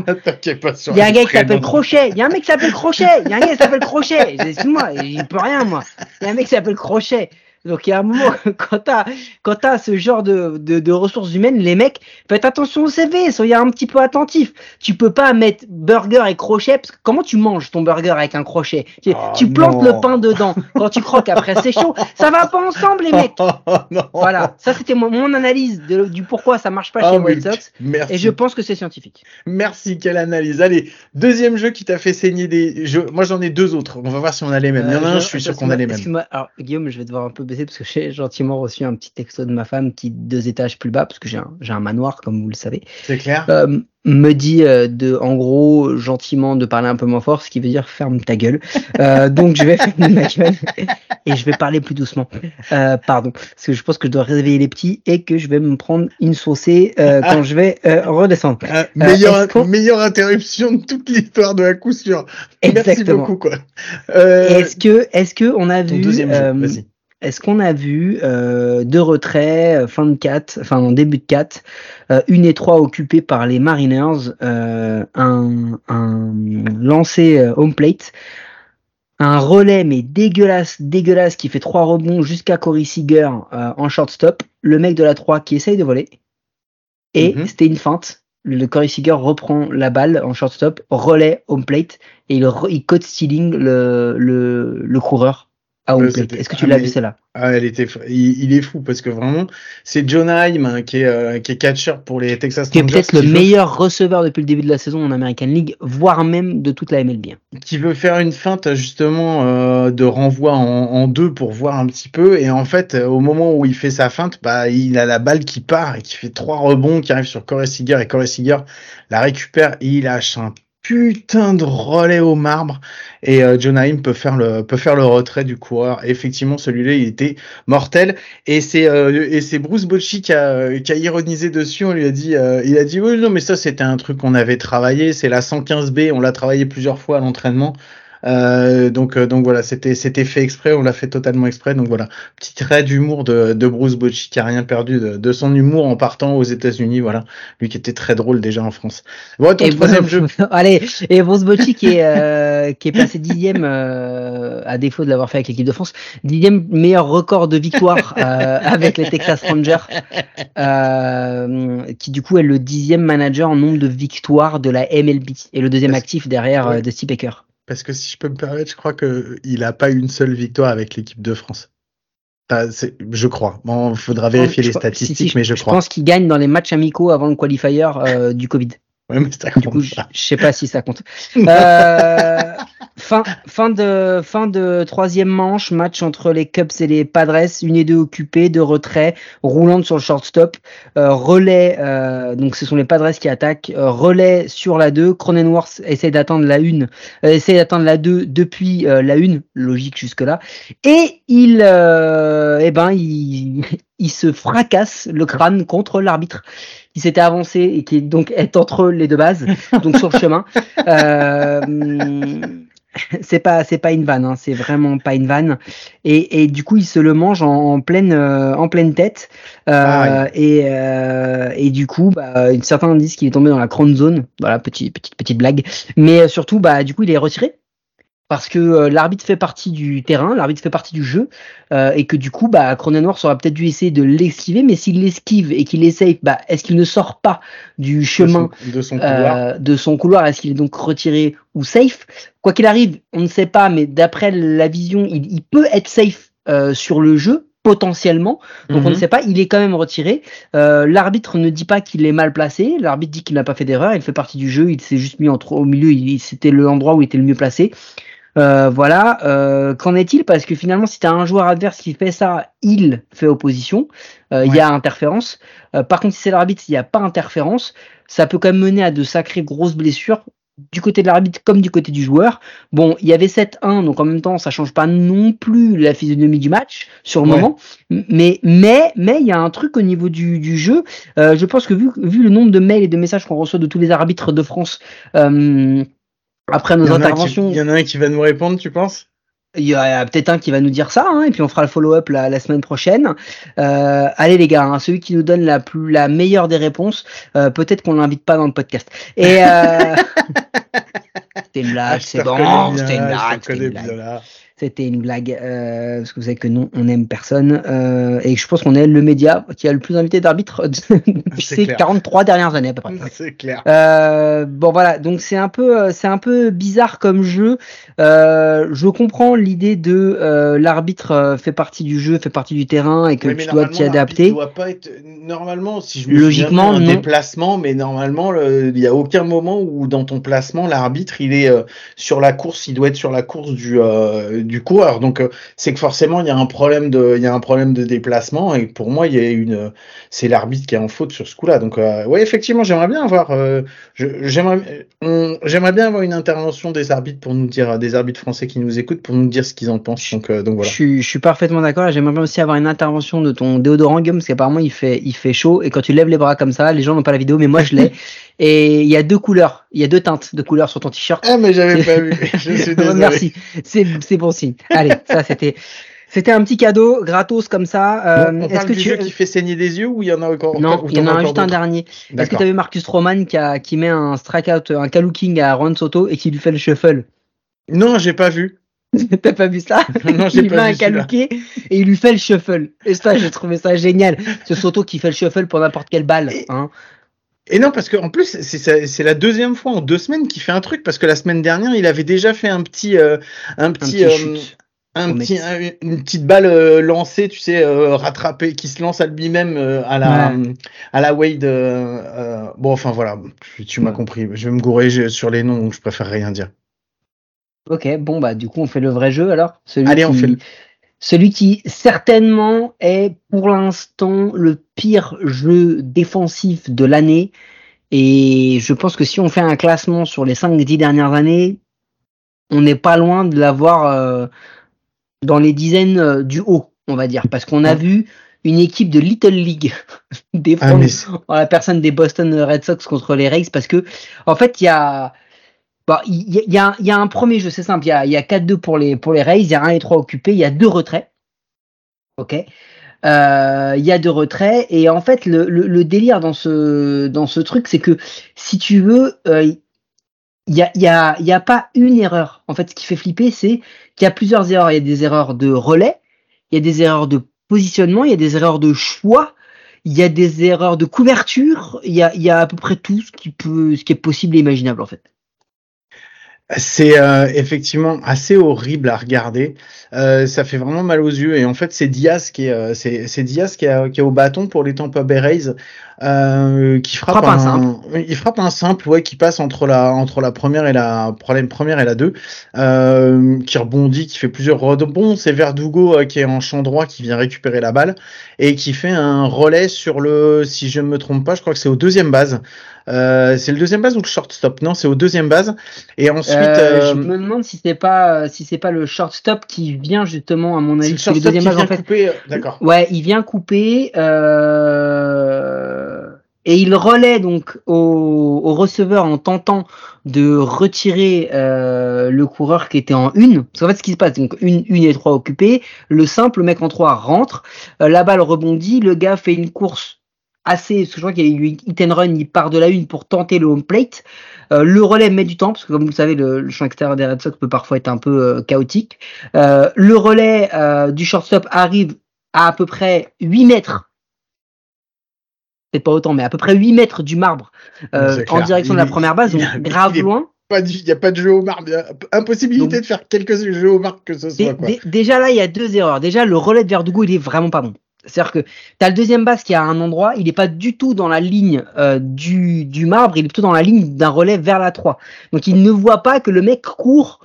Speaker 2: Il y a un gars qui s'appelle. Crochet. Il y a un mec qui s'appelle Crochet. Il y a un gars qui s'appelle Crochet. Excuse-moi, il peut rien, moi. Il y a un mec qui s'appelle Crochet. Donc il y a un moment, quand t'as, quand t'as ce genre de, de, de ressources humaines, les mecs, faites attention au CV, soyez un petit peu attentifs. Tu peux pas mettre burger et crochet, parce que comment tu manges ton burger avec un crochet? Tu,
Speaker 1: Oh,
Speaker 2: tu plantes
Speaker 1: non.
Speaker 2: le pain dedans. Quand tu croques après, c'est chaud. Ça va pas ensemble, les mecs. Voilà. Ça, c'était mon, mon analyse de- du pourquoi ça marche pas
Speaker 1: Ah
Speaker 2: chez White Sox.
Speaker 1: Merci.
Speaker 2: Et je pense que c'est scientifique.
Speaker 1: Merci, quelle analyse. Allez, deuxième jeu qui t'a fait saigner des jeux. Moi, j'en ai deux autres. On va voir si on a les mêmes. Il y en a
Speaker 2: Euh,
Speaker 1: un, je suis sûr qu'on a les mêmes.
Speaker 2: Excuse-moi, alors Guillaume, je vais devoir un peu parce que j'ai gentiment reçu un petit texto de ma femme qui, deux étages plus bas, parce que j'ai un, j'ai un manoir, comme vous le savez,
Speaker 1: C'est clair
Speaker 2: euh, me dit euh, de, en gros, gentiment de parler un peu moins fort, ce qui veut dire ferme ta gueule. Euh, donc je vais fermer ma gueule et je vais parler plus doucement. Euh, pardon, parce que je pense que je dois réveiller les petits et que je vais me prendre une saucée euh, quand je vais redescendre.
Speaker 1: Euh, meilleure, interruption de toute l'histoire de la coup sûr. Merci
Speaker 2: Exactement.
Speaker 1: beaucoup, quoi. Euh,
Speaker 2: Est-ce que, est-ce que on a vu,
Speaker 1: deuxième jeu, vas-y.
Speaker 2: Est-ce qu'on a vu euh, deux retraits, euh, fin de 4, enfin en début de 4, euh, une et trois occupés par les Mariners, euh, un, un lancé home plate, un relais mais dégueulasse, dégueulasse qui fait trois rebonds jusqu'à Corey Seager en shortstop, le mec de la 3 qui essaye de voler, et
Speaker 1: Mhm.
Speaker 2: c'était une feinte. Le Corey Seager reprend la balle en shortstop, relais home plate, et il, code stealing le, le, le coureur plate.
Speaker 1: c'était-
Speaker 2: Est-ce que tu
Speaker 1: ah,
Speaker 2: l'as
Speaker 1: mais-
Speaker 2: vu celle-là?
Speaker 1: Ah, elle était, il, il est fou parce que vraiment, c'est John Haim hein, qui est, euh, qui est catcher pour les Texas
Speaker 2: qui est
Speaker 1: Rangers.
Speaker 2: peut-être le
Speaker 1: veut-
Speaker 2: meilleur receveur depuis le début de la saison en American League, voire même de toute la MLB.
Speaker 1: qui veut faire une feinte justement euh, de renvoi en, en deux pour voir un petit peu et en fait euh, au moment où il fait sa feinte bah il a la balle qui part et qui fait trois rebonds qui arrivent sur Corey Seager et Corey Seager la récupère et il lâche un putain de relais au marbre. Et euh, John Haim peut faire le peut faire le retrait du coureur. Effectivement celui-là il était mortel. Et c'est euh, et c'est Bruce Bocci qui a qui a ironisé dessus. On lui a dit euh, il a dit oui non mais ça c'était un truc qu'on avait travaillé. C'est la 115B on l'a travaillé plusieurs fois à l'entraînement Euh, donc, euh, donc voilà, c'était c'était fait exprès, on l'a fait totalement exprès. Donc voilà, petit trait d'humour de, de Bruce Bocci qui a rien perdu de, de son humour en partant aux États-Unis. Voilà, lui qui était très drôle déjà en France. Bon, ton
Speaker 2: Et
Speaker 1: troisième
Speaker 2: Bruce-
Speaker 1: jeu.
Speaker 2: Allez, et Bruce Bocci qui est, euh, qui est passé dixième, euh, à défaut de l'avoir fait avec l'équipe de France, dixième meilleur record de victoire euh, avec les Texas Rangers, euh, qui du coup est le dixième manager en nombre de victoires de la MLB et le deuxième actif derrière
Speaker 1: Ouais.
Speaker 2: Dusty Baker.
Speaker 1: Parce que si je peux me permettre, je crois que il a pas une seule victoire avec l'équipe de France. Je crois. Bon, faudra vérifier
Speaker 2: Je
Speaker 1: les
Speaker 2: crois-
Speaker 1: statistiques,
Speaker 2: si,
Speaker 1: mais je,
Speaker 2: je
Speaker 1: crois.
Speaker 2: pense qu'il gagne dans les matchs amicaux avant le qualifier euh, du Covid.
Speaker 1: Ouais, mais ça
Speaker 2: Du coup, je, sais pas si ça compte. Euh, fin, fin de, fin de troisième manche, match entre les Cubs et les Padres, une et deux occupées, de retrait, roulante sur le shortstop, euh, relais, euh, donc ce sont les Padres qui attaquent, euh, relais sur la 2, Cronenworth essaie d'atteindre la 1, euh, essaie d'atteindre la 2 depuis la 1, logique jusque là, et il, euh, eh ben, il, il se fracasse le crâne contre l'arbitre qui s'était avancé et qui donc est entre les deux bases, donc sur le chemin. Euh, c'est pas c'est pas une vanne, hein, c'est vraiment pas une vanne. Et, et du coup, il se le mange en, en pleine euh, en pleine tête. Euh,
Speaker 1: Ah
Speaker 2: et, euh, et du coup, bah, certains disent qu'il est tombé dans la crown zone. Voilà, petite petite petite blague. Mais euh, surtout, bah du coup, il est retiré parce que euh, l'arbitre fait partie du terrain, l'arbitre fait partie du jeu, euh, et que du coup, bah, Cronenworth aurait peut-être dû essayer de l'esquiver, mais s'il l'esquive et qu'il essaye, bah, est-ce qu'il ne sort pas du chemin
Speaker 1: de son, de son couloir.
Speaker 2: euh, de son couloir Est-ce qu'il est donc retiré ou safe? Quoi qu'il arrive, on ne sait pas, mais d'après la vision, il, il peut être safe euh, sur le jeu potentiellement. Donc on ne
Speaker 1: Mhm.
Speaker 2: sait pas, il est quand même retiré. Euh, l'arbitre ne dit pas qu'il est mal placé. L'arbitre dit qu'il n'a pas fait d'erreur. Il fait partie du jeu. Il s'est juste mis entre, au milieu. Il, c'était l'endroit où il était le mieux placé. Euh, voilà. Euh, qu'en est-il? Parce que finalement, si tu as un joueur adverse qui fait ça, il fait opposition. Euh, Il
Speaker 1: Ouais.
Speaker 2: y a interférence. Euh, par contre, si c'est l'arbitre, il n'y a pas interférence. Ça peut quand même mener à de sacrées grosses blessures du côté de l'arbitre comme du côté du joueur. Bon, il y avait 7-1, donc en même temps, ça change pas non plus la physionomie du match sur le
Speaker 1: Ouais.
Speaker 2: moment. Mais mais mais il y a un truc au niveau du, du jeu. Euh, je pense que vu vu le nombre de mails et de messages qu'on reçoit de tous les arbitres de France euh, après nos interventions,
Speaker 1: Il y en a un qui va nous répondre, tu penses?
Speaker 2: Il y a peut-être un qui va nous dire ça, hein, et puis on fera le follow-up la, la semaine prochaine. Euh, allez les gars, hein, celui qui nous donne la plus la meilleure des réponses, euh, peut-être qu'on l'invite pas dans le podcast. Et euh... c'était une blague,
Speaker 1: Ah,
Speaker 2: c'est bon, c'était une blague, c'était une blague. euh, parce que vous savez que non, on n'aime personne, euh, et je pense qu'on est le média qui a le plus invité d'arbitres depuis ces
Speaker 1: clair.
Speaker 2: 43 dernières années à peu près.
Speaker 1: C'est clair.
Speaker 2: Euh, bon voilà, donc c'est un peu, c'est un peu bizarre comme jeu. Je comprends l'idée de l'arbitre fait partie du jeu, fait partie du terrain et que
Speaker 1: Oui,
Speaker 2: tu dois t'y adapter.
Speaker 1: doit pas être normalement si je me
Speaker 2: Logiquement,
Speaker 1: un
Speaker 2: non.
Speaker 1: déplacement mais normalement le- il y a aucun moment où dans ton placement l'arbitre il est sur la course il doit être sur la course du euh, du coureur. Donc euh, c'est que forcément il y a un problème de il y a un problème de déplacement et pour moi il y a une c'est l'arbitre qui est en faute sur ce coup-là. Donc euh, ouais effectivement j'aimerais bien avoir euh, j'aimerais j'aimerais bien avoir une intervention des arbitres pour nous dire des arbitres français qui nous écoutent pour nous dire ce qu'ils en pensent. Donc euh, donc
Speaker 2: Je
Speaker 1: voilà
Speaker 2: suis, je suis parfaitement d'accord. J'aimerais bien aussi avoir une intervention de ton déodorant Guillaume parce qu'apparemment il fait, il fait chaud. Et quand tu lèves les bras comme ça, les gens n'ont pas la vidéo, mais moi je l'ai. et il y a deux couleurs, il y a deux teintes de couleurs sur ton t-shirt.
Speaker 1: ah mais j'avais pas vu je suis désolé
Speaker 2: Merci, c'est c'est bon signe. Allez, ça c'était, c'était un petit cadeau gratos comme ça. Euh, Est-ce
Speaker 1: parle
Speaker 2: que
Speaker 1: du
Speaker 2: tu
Speaker 1: jeu qui fait saigner des yeux ou il y en a encore
Speaker 2: Non, il y en a juste un dernier. Est-ce que tu as vu Marcus Stroman qui, a, qui met un strikeout, un Kaluking à Ron Soto et qui lui fait le shuffle?
Speaker 1: Non, j'ai pas vu.
Speaker 2: T'as pas vu ça?
Speaker 1: Non, j'ai
Speaker 2: Il
Speaker 1: pas
Speaker 2: met un
Speaker 1: vu.
Speaker 2: Kaluké et il lui fait le shuffle. Et ça, j'ai trouvé ça génial. Ce Soto qui fait le shuffle pour n'importe quelle balle. Hein.
Speaker 1: Et non, parce que en plus, c'est- la deuxième fois en deux semaines qu'il fait un truc, parce que la semaine dernière, il avait déjà fait un petit, euh, un
Speaker 2: Un
Speaker 1: petit, euh, un petit, une petite balle euh, lancée, tu sais, euh, rattrapée, qui se lance à lui-même euh, à la, à la Wade. bon, enfin voilà, tu, tu m'as
Speaker 2: Ouais.
Speaker 1: compris. Je vais me gourer sur les noms, donc je préfère rien dire.
Speaker 2: Ok, bon bah du coup on fait le vrai jeu alors? Celui
Speaker 1: Allez, on fait le-
Speaker 2: Celui qui certainement est pour l'instant le pire jeu défensif de l'année. Et je pense que si on fait un classement sur les 5-10 dernières années, on n'est pas loin de l'avoir euh, dans les dizaines euh, du haut, on va dire. Parce qu'on a vu une équipe de Little League
Speaker 1: Ah,
Speaker 2: défendre
Speaker 1: mais
Speaker 2: en la personne des Boston Red Sox contre les Rays parce que en fait il y a Bon, il y, y, a, il y a un premier jeu, c'est simple. Il y a, y a 4-2 pour les, pour les Rays, il y a 1 et 3 occupés, il y a deux retraits. Ok. Euh, Il y a deux retraits. Et en fait, le, le, le délire dans ce, dans ce truc, c'est que si tu veux, euh, il y a, il y, a, y a pas une erreur. En fait, ce qui fait flipper, c'est qu'il y a plusieurs erreurs. Il y a des erreurs de relais, il y a des erreurs de positionnement, il y a des erreurs de choix, il y a des erreurs de couverture, il y a, y a à peu près tout ce qui peut, ce qui est possible et imaginable en fait.
Speaker 1: C'est euh, effectivement assez horrible à regarder. Euh, ça fait vraiment mal aux yeux. Et en fait, c'est Diaz qui est, euh, c'est, c'est Diaz qui est, qui est au bâton pour les Tampa Bay Rays, euh, qui frappe,
Speaker 2: Frappe un
Speaker 1: un,
Speaker 2: simple.
Speaker 1: il frappe un simple, ouais, qui passe entre la, entre la première et la problème première et la deux, euh, qui rebondit, qui fait plusieurs rebonds. C'est Verdugo qui est en champ droit, qui vient récupérer la balle et qui fait un relais sur le, si je ne me trompe pas, je crois que c'est au deuxième base. Euh, c'est le deuxième base ou le shortstop? Non, c'est au deuxième base. Et ensuite,
Speaker 2: Euh,
Speaker 1: euh,
Speaker 2: je me demande si c'est pas, si c'est pas le shortstop qui vient justement à mon avis. C'est le deuxième base
Speaker 1: vient
Speaker 2: en fait.
Speaker 1: couper. euh, D'accord.
Speaker 2: Ouais, il vient couper euh, et il relaie donc au, au receveur en tentant de retirer euh, le coureur qui était en une. Parce qu'en fait, ce qui se passe, donc une, une et trois occupés, le simple le mec en trois rentre, euh, la balle rebondit, le gars fait une course assez, parce que je crois qu'il y a eu hit and run, il part de la une pour tenter le home plate. Euh, le relais met du temps, parce que comme vous le savez, le, le champ extérieur des Red Sox peut parfois être un peu euh, chaotique. Euh, le relais du shortstop arrive à à peu près 8 mètres, peut-être pas autant, mais à peu près 8 mètres du marbre en direction de la première base, donc grave loin.
Speaker 1: Il n'y a pas de jeu au marbre. il y a Impossibilité
Speaker 2: Donc-
Speaker 1: de faire quelques jeux au marbre que ce soit. Quoi.
Speaker 2: déjà là, il y a deux erreurs. Déjà, le relais de Verdugo, il est vraiment pas bon. C'est-à-dire que tu as le deuxième base qui est à un endroit, il n'est pas du tout dans la ligne euh, du, du marbre, il est plutôt dans la ligne d'un relais vers la 3. Donc il ne voit pas que le mec court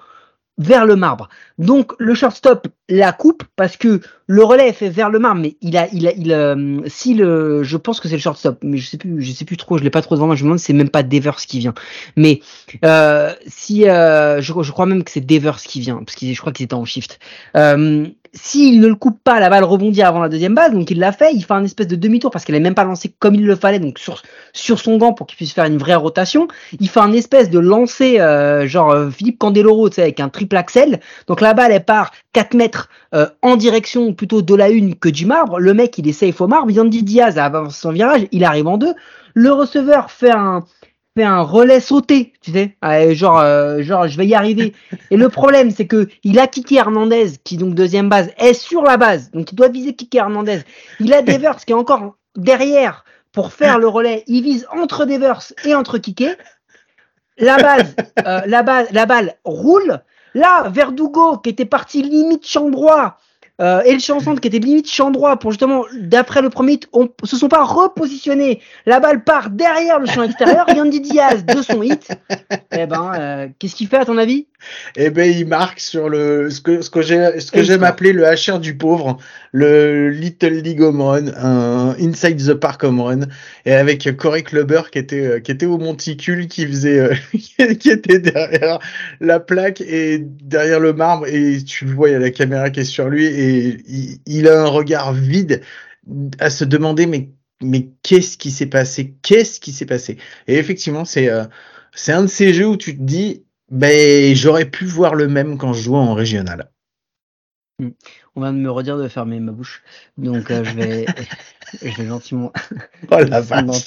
Speaker 2: vers le marbre. Donc le shortstop la coupe parce que le relais est fait vers le marbre, mais il a, il a, il euh, si le, je pense que c'est le shortstop, mais je sais plus, je sais plus trop, je l'ai pas trop devant moi, je me demande c'est même pas Devers qui vient. Mais euh, si, euh, je, je crois même que c'est Devers qui vient, parce que je crois qu'ils étaient en shift. Euh, s'il ne le coupe pas, la balle rebondit avant la deuxième base, donc il l'a fait, il fait un espèce de demi-tour parce qu'elle est même pas lancée comme il le fallait, donc sur, sur son gant pour qu'il puisse faire une vraie rotation. Il fait un espèce de lancer, euh, genre euh, Philippe Candeloro, tu sais, avec un triple axel. Donc la balle, elle part 4 mètres euh, en direction plutôt de la une que du marbre. Le mec, il est safe au marbre. Yandy Diaz a avancé son virage, il arrive en deux. Le receveur fait un, fait un relais sauté, tu sais, genre, euh, genre, je vais y arriver. Et le problème, c'est que il a Kiki Hernandez, qui donc deuxième base, est sur la base, donc il doit viser Kiki Hernandez. Il a Devers qui est encore derrière pour faire le relais. Il vise entre Devers et entre Kiki. La base, euh, la la balle roule. Là, Verdugo, qui était parti limite champ droit, euh, et le chanson qui était limite champ droit pour justement, d'après le premier hit, on se sont pas repositionnés. La balle part derrière le champ extérieur. Yandy Diaz de son hit. Eh ben, euh, qu'est-ce qu'il fait à ton avis?
Speaker 1: Eh ben, il marque sur le ce que ce que j'ai ce que
Speaker 2: Et
Speaker 1: j'aime appeler le HR du pauvre, le Little League home run, un Inside the Park home run, et avec Corey Kluber qui était euh, qui était au monticule, qui faisait euh, qui était derrière la plaque et derrière le marbre, et tu le vois, il y a la caméra qui est sur lui, et il, il a un regard vide à se demander mais mais qu'est-ce qui s'est passé? Qu'est-ce qui s'est passé? Et effectivement, c'est euh, c'est un de ces jeux où tu te dis, ben j'aurais pu voir le même quand je jouais en régional.
Speaker 2: On vient de me redire de fermer ma bouche. Donc, euh, je vais, je vais gentiment.
Speaker 1: Oh la vache.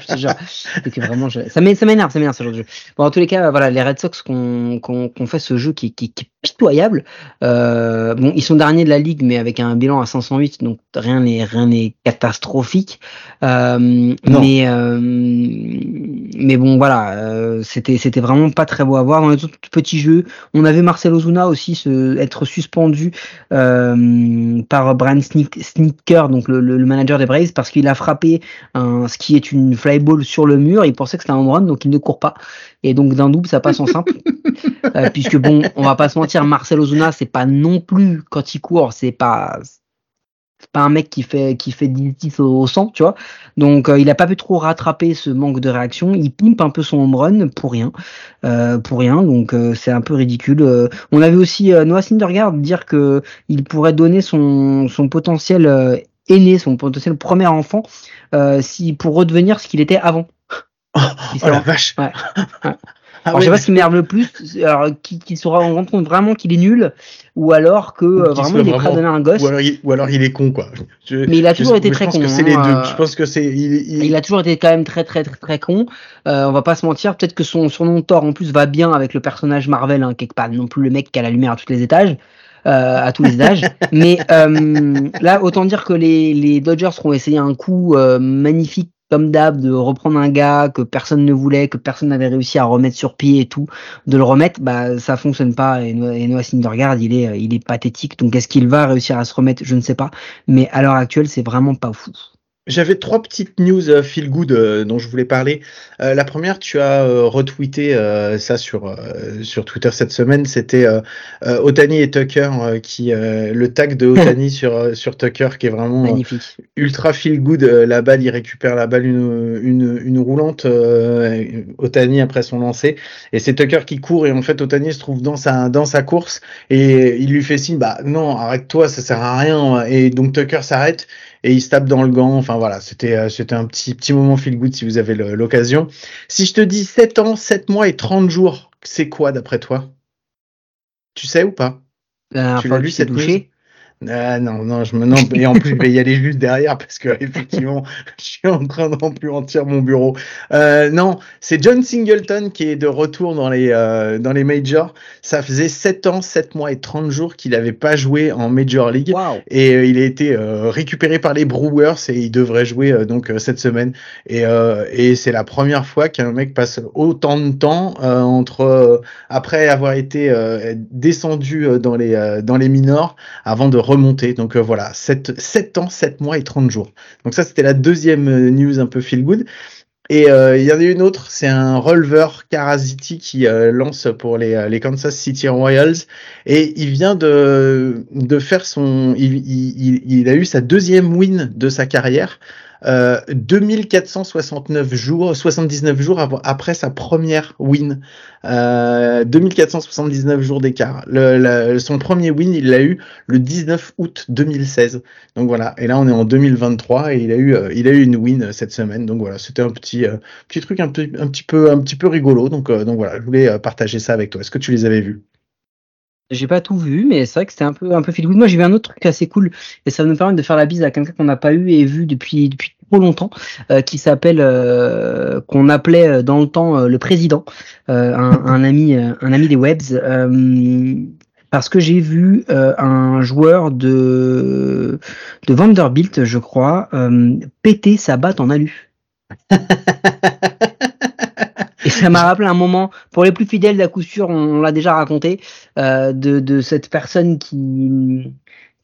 Speaker 2: Je te jure. C'est que vraiment, je- ça m'é- ça m'énerve, ça m'énerve ce genre de jeu. Bon, en tous les cas, voilà, les Red Sox qu'on qu'on qu'on fait ce jeu qui, qui, qui est pitoyable. Euh, bon, ils sont derniers de la ligue, mais avec un bilan à 508, donc rien n'est rien n'est catastrophique. Euh, mais euh, mais bon, voilà, euh, c'était c'était vraiment pas très beau à voir dans les autres petits jeux. On avait Marcel Ozuna aussi se, être suspendu par Brian Sneak- Sneaker, donc le, le- le manager des Braves, parce qu'il a frappé un, ce qui est une fly ball sur le mur. Il pensait que c'était un home run, donc il ne court pas. Et donc d'un double, ça passe en simple. Euh, puisque bon, on va pas se mentir, Marcel Ozuna, c'est pas non plus quand il court, c'est pas c'est pas un mec qui fait qui fait 10 au, au 100, tu vois. Donc euh, il a pas pu trop rattraper ce manque de réaction. Il pimpe un peu son home run pour rien, euh, pour rien. Donc euh, c'est un peu ridicule. On avait aussi Noah Syndergaard dire que il pourrait donner son son potentiel aîné, son potentiel premier enfant, euh, si pour redevenir ce qu'il était avant.
Speaker 1: Oh la vache.
Speaker 2: Ouais. Ouais. alors, je sais pas ce qui m'énerve le plus, alors qu'il qu se rend compte vraiment qu'il est nul, ou alors que euh, vraiment il est prêt à donner un gosse.
Speaker 1: Ou alors, il, ou alors il est con quoi.
Speaker 2: Je, mais il a toujours été très con.
Speaker 1: Je pense que c'est les deux. Je pense que c'est. Il,
Speaker 2: il... il, a toujours été quand même très très très très con. Euh, on va pas se mentir. Peut-être que son son nom Thor en plus va bien avec le personnage Marvel, hein, quelque part. Non plus le mec qui a la lumière à tous les étages. Euh, à tous les âges. Mais euh, là, autant dire que les, les Dodgers ont essayé un coup euh, magnifique comme d'hab, de reprendre un gars que personne ne voulait, que personne n'avait réussi à remettre sur pied et tout, de le remettre, bah ça fonctionne pas. Et Noah Syndergaard, il est, il est pathétique. Donc est-ce qu'il va réussir à se remettre? Je ne sais pas. Mais à l'heure actuelle, c'est vraiment pas fou.
Speaker 1: J'avais trois petites news euh, feel good euh, dont je voulais parler. Euh, la première, tu as euh, retweeté euh, ça sur sur Twitter cette semaine. C'était Otani et Tucker qui le tag de Otani sur sur Tucker qui est vraiment
Speaker 2: magnifique,
Speaker 1: ultra feel good. la balle, il récupère la balle une une, une roulante Otani après son lancer et c'est Tucker qui court et en fait Otani se trouve dans sa dans sa course et il lui fait signe bah non arrête-toi ça sert à rien et donc Tucker s'arrête et il se tape dans le gant. Enfin voilà, c'était euh, c'était un petit petit moment feel good si vous avez l'occasion. Si je te dis 7 ans, 7 mois et 30 jours, c'est quoi d'après toi? Tu sais ou pas?
Speaker 2: Euh, Tu l'as lu cette touché
Speaker 1: ah, non, non, je me non, et en plus je vais y aller juste derrière parce que effectivement, je suis en train d'empluantir mon bureau. Euh, non, c'est John Singleton qui est de retour dans les euh, dans les majors. Ça faisait 7 ans, 7 mois et 30 jours qu'il n'avait pas joué en Major League
Speaker 2: wow.
Speaker 1: et euh, il a été récupéré par les Brewers et il devrait jouer donc cette semaine et et c'est la première fois qu'un mec passe autant de temps entre après avoir été descendu dans les dans les minors avant de Donc euh, voilà, 7, 7 ans, 7 mois et 30 jours. Donc ça, c'était la deuxième euh, news un peu feel good. Et euh, il y en a une autre, c'est un releveur Karaziti qui lance pour les, Kansas City Royals et il vient de, faire son, il a eu sa deuxième win de sa carrière euh, 2469 jours, 79 jours après sa première win. Euh, 2479 jours d'écart. Son premier win, il l'a eu le 19 août 2016. Donc voilà. Et là, on est en 2023 et il a eu, euh, il a eu une win cette semaine. Donc voilà, c'était un petit, euh, petit truc un, peu, un petit peu, un petit peu rigolo. Donc, euh, voilà, je voulais partager ça avec toi. Est-ce que tu les avais vus?
Speaker 2: J'ai pas tout vu, mais c'est vrai que c'était un peu un peu. Moi, j'ai vu un autre truc assez cool et ça me permet de faire la bise à quelqu'un qu'on n'a pas eu et vu depuis depuis trop longtemps, euh, qui s'appelle euh, qu'on appelait euh, dans le temps le président, un, ami un ami des webs. parce que j'ai vu un joueur de de Vanderbilt, je crois, péter sa batte en alu. Et ça m'a rappelé un moment, pour les plus fidèles d'à coup sûr, on, l'a déjà raconté, de, de, cette personne qui,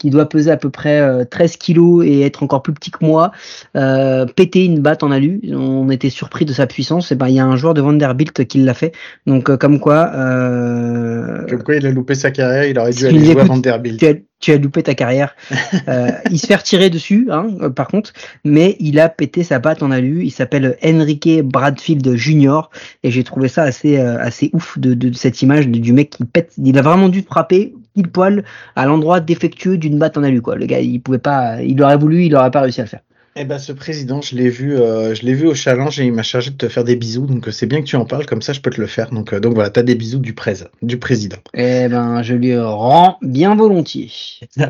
Speaker 2: qui doit peser à peu près euh, 13 kilos et être encore plus petit que moi, euh, péter une batte en alu. On était surpris de sa puissance. Et ben il y a un joueur de Vanderbilt qui l'a fait. Donc euh, comme quoi. Euh,
Speaker 1: comme quoi il a loupé sa carrière, il aurait dû aller jouer à Vanderbilt
Speaker 2: tu as loupé ta carrière. euh, il se fait retirer dessus, hein, euh, par contre, mais il a pété sa patte en alu. Il s'appelle Enrique Bradfield Jr. et j'ai trouvé ça assez euh, assez ouf de, de, de cette image de, du mec qui pète. Il a vraiment dû frapper pile poil à l'endroit défectueux d'une batte en alu. Quoi. Le gars, il pouvait pas, il aurait voulu, il aurait pas réussi à le faire.
Speaker 1: Eh ben, ce président, je l'ai vu, euh, je l'ai vu au challenge et il m'a chargé de te faire des bisous. Donc c'est bien que tu en parles, comme ça je peux te le faire. Donc, euh, donc voilà, t'as des bisous du prés, du président.
Speaker 2: Eh ben, je lui rends bien volontiers.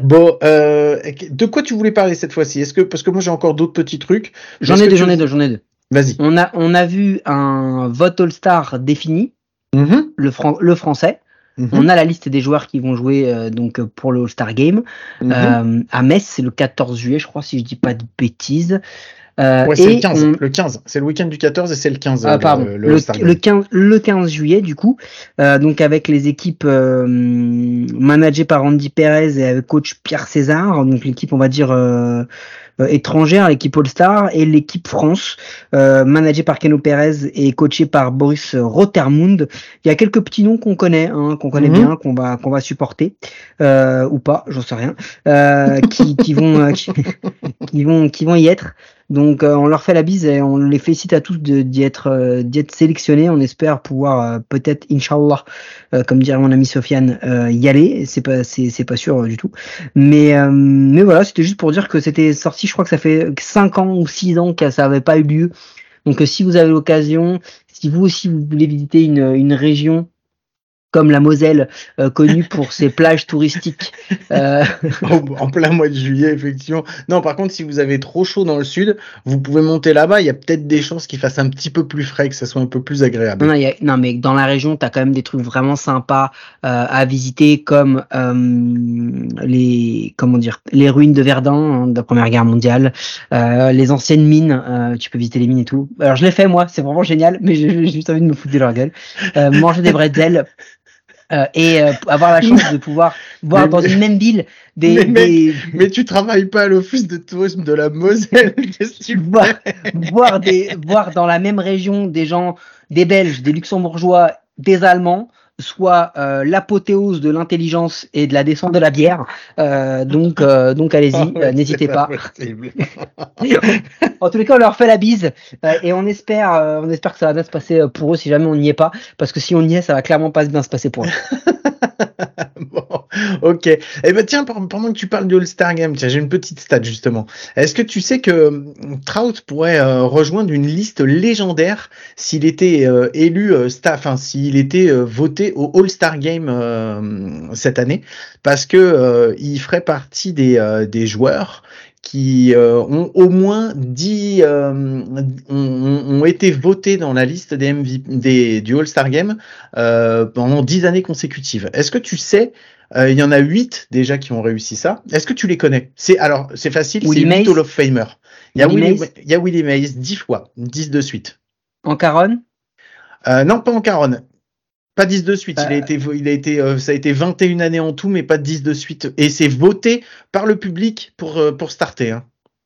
Speaker 1: Bon, euh, de quoi tu voulais parler cette fois-ci? Est-ce que parce que moi j'ai encore d'autres petits trucs.
Speaker 2: J'en ai deux, j'en ai deux, j'en ai deux.
Speaker 1: Vas-y.
Speaker 2: On a on a vu un vote All-Star défini,
Speaker 1: mm -hmm.
Speaker 2: le, fran le français. Mm -hmm. On a la liste des joueurs qui vont jouer euh, donc pour le All-Star Game
Speaker 1: Mhm.
Speaker 2: mm -hmm. euh, à Metz, c'est le 14 juillet, je crois, si je dis pas de bêtises.
Speaker 1: Euh, ouais, c'est le 15, on... le 15. C'est le week-end du 14 et c'est le 15.
Speaker 2: Ah, pardon. Le, le, le, 15, le 15 juillet, du coup. Euh, donc, avec les équipes euh, managées par Andy Perez et avec coach Pierre César. Donc, l'équipe, on va dire, euh, étrangère, l'équipe All-Star et l'équipe France, euh, managée par Keno Perez et coachée par Boris Rotermund. Il y a quelques petits noms qu'on connaît, hein, qu'on connaît
Speaker 1: Mhm.
Speaker 2: mm -hmm. bien, qu'on va qu'on va supporter euh, ou pas, j'en sais rien, euh, qui, qui vont qui, qui, vont qui vont y être. Donc euh, on leur fait la bise et on les félicite à tous d'y être euh, être sélectionnés. On espère pouvoir euh, peut-être, inshallah, comme dirait mon ami Sofiane, y aller. C'est pas c'est pas sûr du tout. Mais mais voilà, c'était juste pour dire que c'était sorti. Je crois que ça fait cinq ans ou six ans que ça avait pas eu lieu Donc, si vous avez l'occasion, si vous aussi vous voulez visiter une, une région comme la Moselle, euh, connue pour ses plages touristiques. Euh,
Speaker 1: en plein mois de juillet, effectivement. Non, par contre, si vous avez trop chaud dans le sud, vous pouvez monter là-bas. Il y a peut-être des chances qu'il fasse un petit peu plus frais, que ça soit un peu plus agréable.
Speaker 2: non, il y a- non, mais dans la région, tu as quand même des trucs vraiment sympas euh, à visiter, comme euh, les comment dire, les ruines de Verdun hein, de la Première Guerre mondiale, euh, les anciennes mines. euh, tu peux visiter les mines et tout. Alors je l'ai fait moi, c'est vraiment génial, mais j'ai juste envie de me foutre de leur gueule. Euh, manger des bretzels. Euh, et euh, avoir la chance de pouvoir voir
Speaker 1: Mais-
Speaker 2: dans une même ville des,
Speaker 1: Mais
Speaker 2: des,
Speaker 1: Mais tu travailles pas à l'office de tourisme de la Moselle. Qu'est-ce que tu
Speaker 2: voir, voir des voir dans la même région des gens des Belges des Luxembourgeois des Allemands soit euh, l'apothéose de l'intelligence et de la descente de la bière. Euh, donc euh, donc allez-y
Speaker 1: Ah
Speaker 2: euh, n'hésitez pas. en tous les cas on leur fait la bise euh, et on espère euh, on espère que ça va bien se passer pour eux si jamais on n'y est pas parce que si on y est ça va clairement pas bien se passer pour eux
Speaker 1: bon, ok. Eh ben tiens, pendant que tu parles du All-Star Game, tiens, j'ai une petite stat justement. Est-ce que tu sais que euh, Trout pourrait euh, rejoindre une liste légendaire s'il était euh, élu euh, staff, s'il était voté au All-Star Game cette année, parce que il ferait partie des, des joueurs qui euh, ont au moins 10 euh, ont, ont été votés dans la liste des, des du All-Star Game euh, pendant 10 années consécutives. Est-ce que tu sais, euh, il y en a 8 déjà qui ont réussi ça. Est-ce que tu les connais? C'est alors c'est facile, c'est
Speaker 2: Willie
Speaker 1: 8
Speaker 2: Mays
Speaker 1: Hall of Famer. Il y a
Speaker 2: Willie
Speaker 1: Willie,
Speaker 2: Mays
Speaker 1: il y a Willie Mays 10 fois, 10 de suite.
Speaker 2: en Caronne
Speaker 1: Euh, non, pas en Caronne. Pas 10 de suite. Il a
Speaker 2: Euh.
Speaker 1: été, il a été, euh, ça a été 21 années en tout, mais pas 10 de suite. Et c'est voté par le public pour, euh, pour starter. Hein.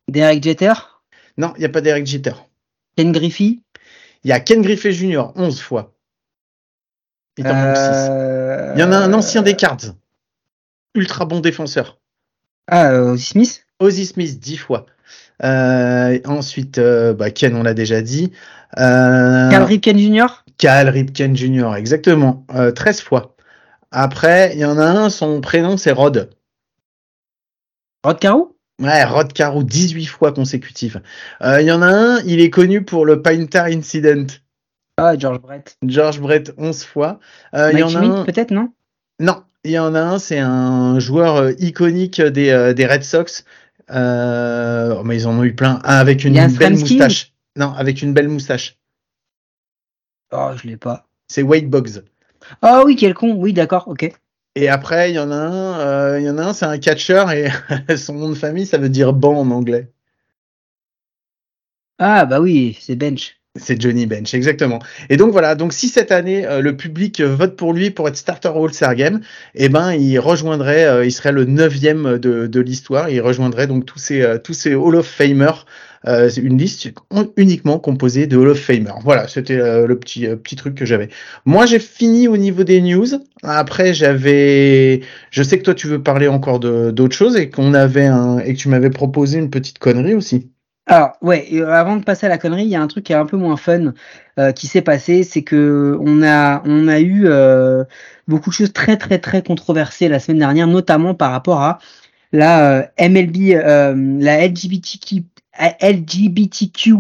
Speaker 2: Derek Jeter?
Speaker 1: Non, il n'y a pas d'Eric Jeter.
Speaker 2: Ken Griffey?
Speaker 1: Il y a Ken Griffey Jr. 11 fois. Il.
Speaker 2: Euh,
Speaker 1: y en a un ancien des Cards. Ultra bon défenseur.
Speaker 2: ah euh, Ozzie Smith?
Speaker 1: Ozzy Smith 10 fois. Euh, ensuite, euh, bah, Ken, on l'a déjà dit. Euh,
Speaker 2: Cal Ripken Jr
Speaker 1: Cal Ripken Jr., exactement. Euh, 13 fois. Après, il y en a un, son prénom c'est Rod.
Speaker 2: Rod Carew?
Speaker 1: Ouais, Rod Carew, 18 fois consécutives. Euh, Il y en a un, il est connu pour le Painter Incident.
Speaker 2: ah George Brett
Speaker 1: George Brett, 11 fois. Euh, Il y
Speaker 2: Mike
Speaker 1: en a
Speaker 2: Schmidt
Speaker 1: un,
Speaker 2: peut-être non?
Speaker 1: Non, il y en a un, c'est un joueur euh, iconique des, euh, des Red Sox. Euh, oh, mais ils en ont eu plein. Un avec une belle moustache. Non, avec une belle moustache.
Speaker 2: Oh, je l'ai pas.
Speaker 1: C'est Wade Boggs.
Speaker 2: Ah oui, quel con. Oui, d'accord, ok.
Speaker 1: Et après, il y en a un, euh, il y en a un, c'est un catcheur et son nom de famille, ça veut dire banc en anglais.
Speaker 2: Ah bah oui, c'est Bench.
Speaker 1: C'est Johnny Bench, exactement. Et donc voilà, donc si cette année euh, le public euh, vote pour lui pour être starter All-Star Game, eh ben il rejoindrait, euh, il serait le neuvième de, de l'histoire. Il rejoindrait donc tous ces euh, tous ces Hall of Famers. Euh, une liste uniquement composée de Hall of Famers. Voilà, c'était euh, le petit petit truc que j'avais. Moi, j'ai fini au niveau des news. Après, j'avais, je sais que toi tu veux parler encore de d'autres choses et qu'on avait un et que tu m'avais proposé une petite connerie aussi.
Speaker 2: Alors ouais, euh, avant de passer à la connerie, il y a un truc qui est un peu moins fun euh, qui s'est passé, c'est que on a on a eu euh, beaucoup de choses très très très controversées la semaine dernière, notamment par rapport à la euh, MLB, la LGBTQ LGBTQ+,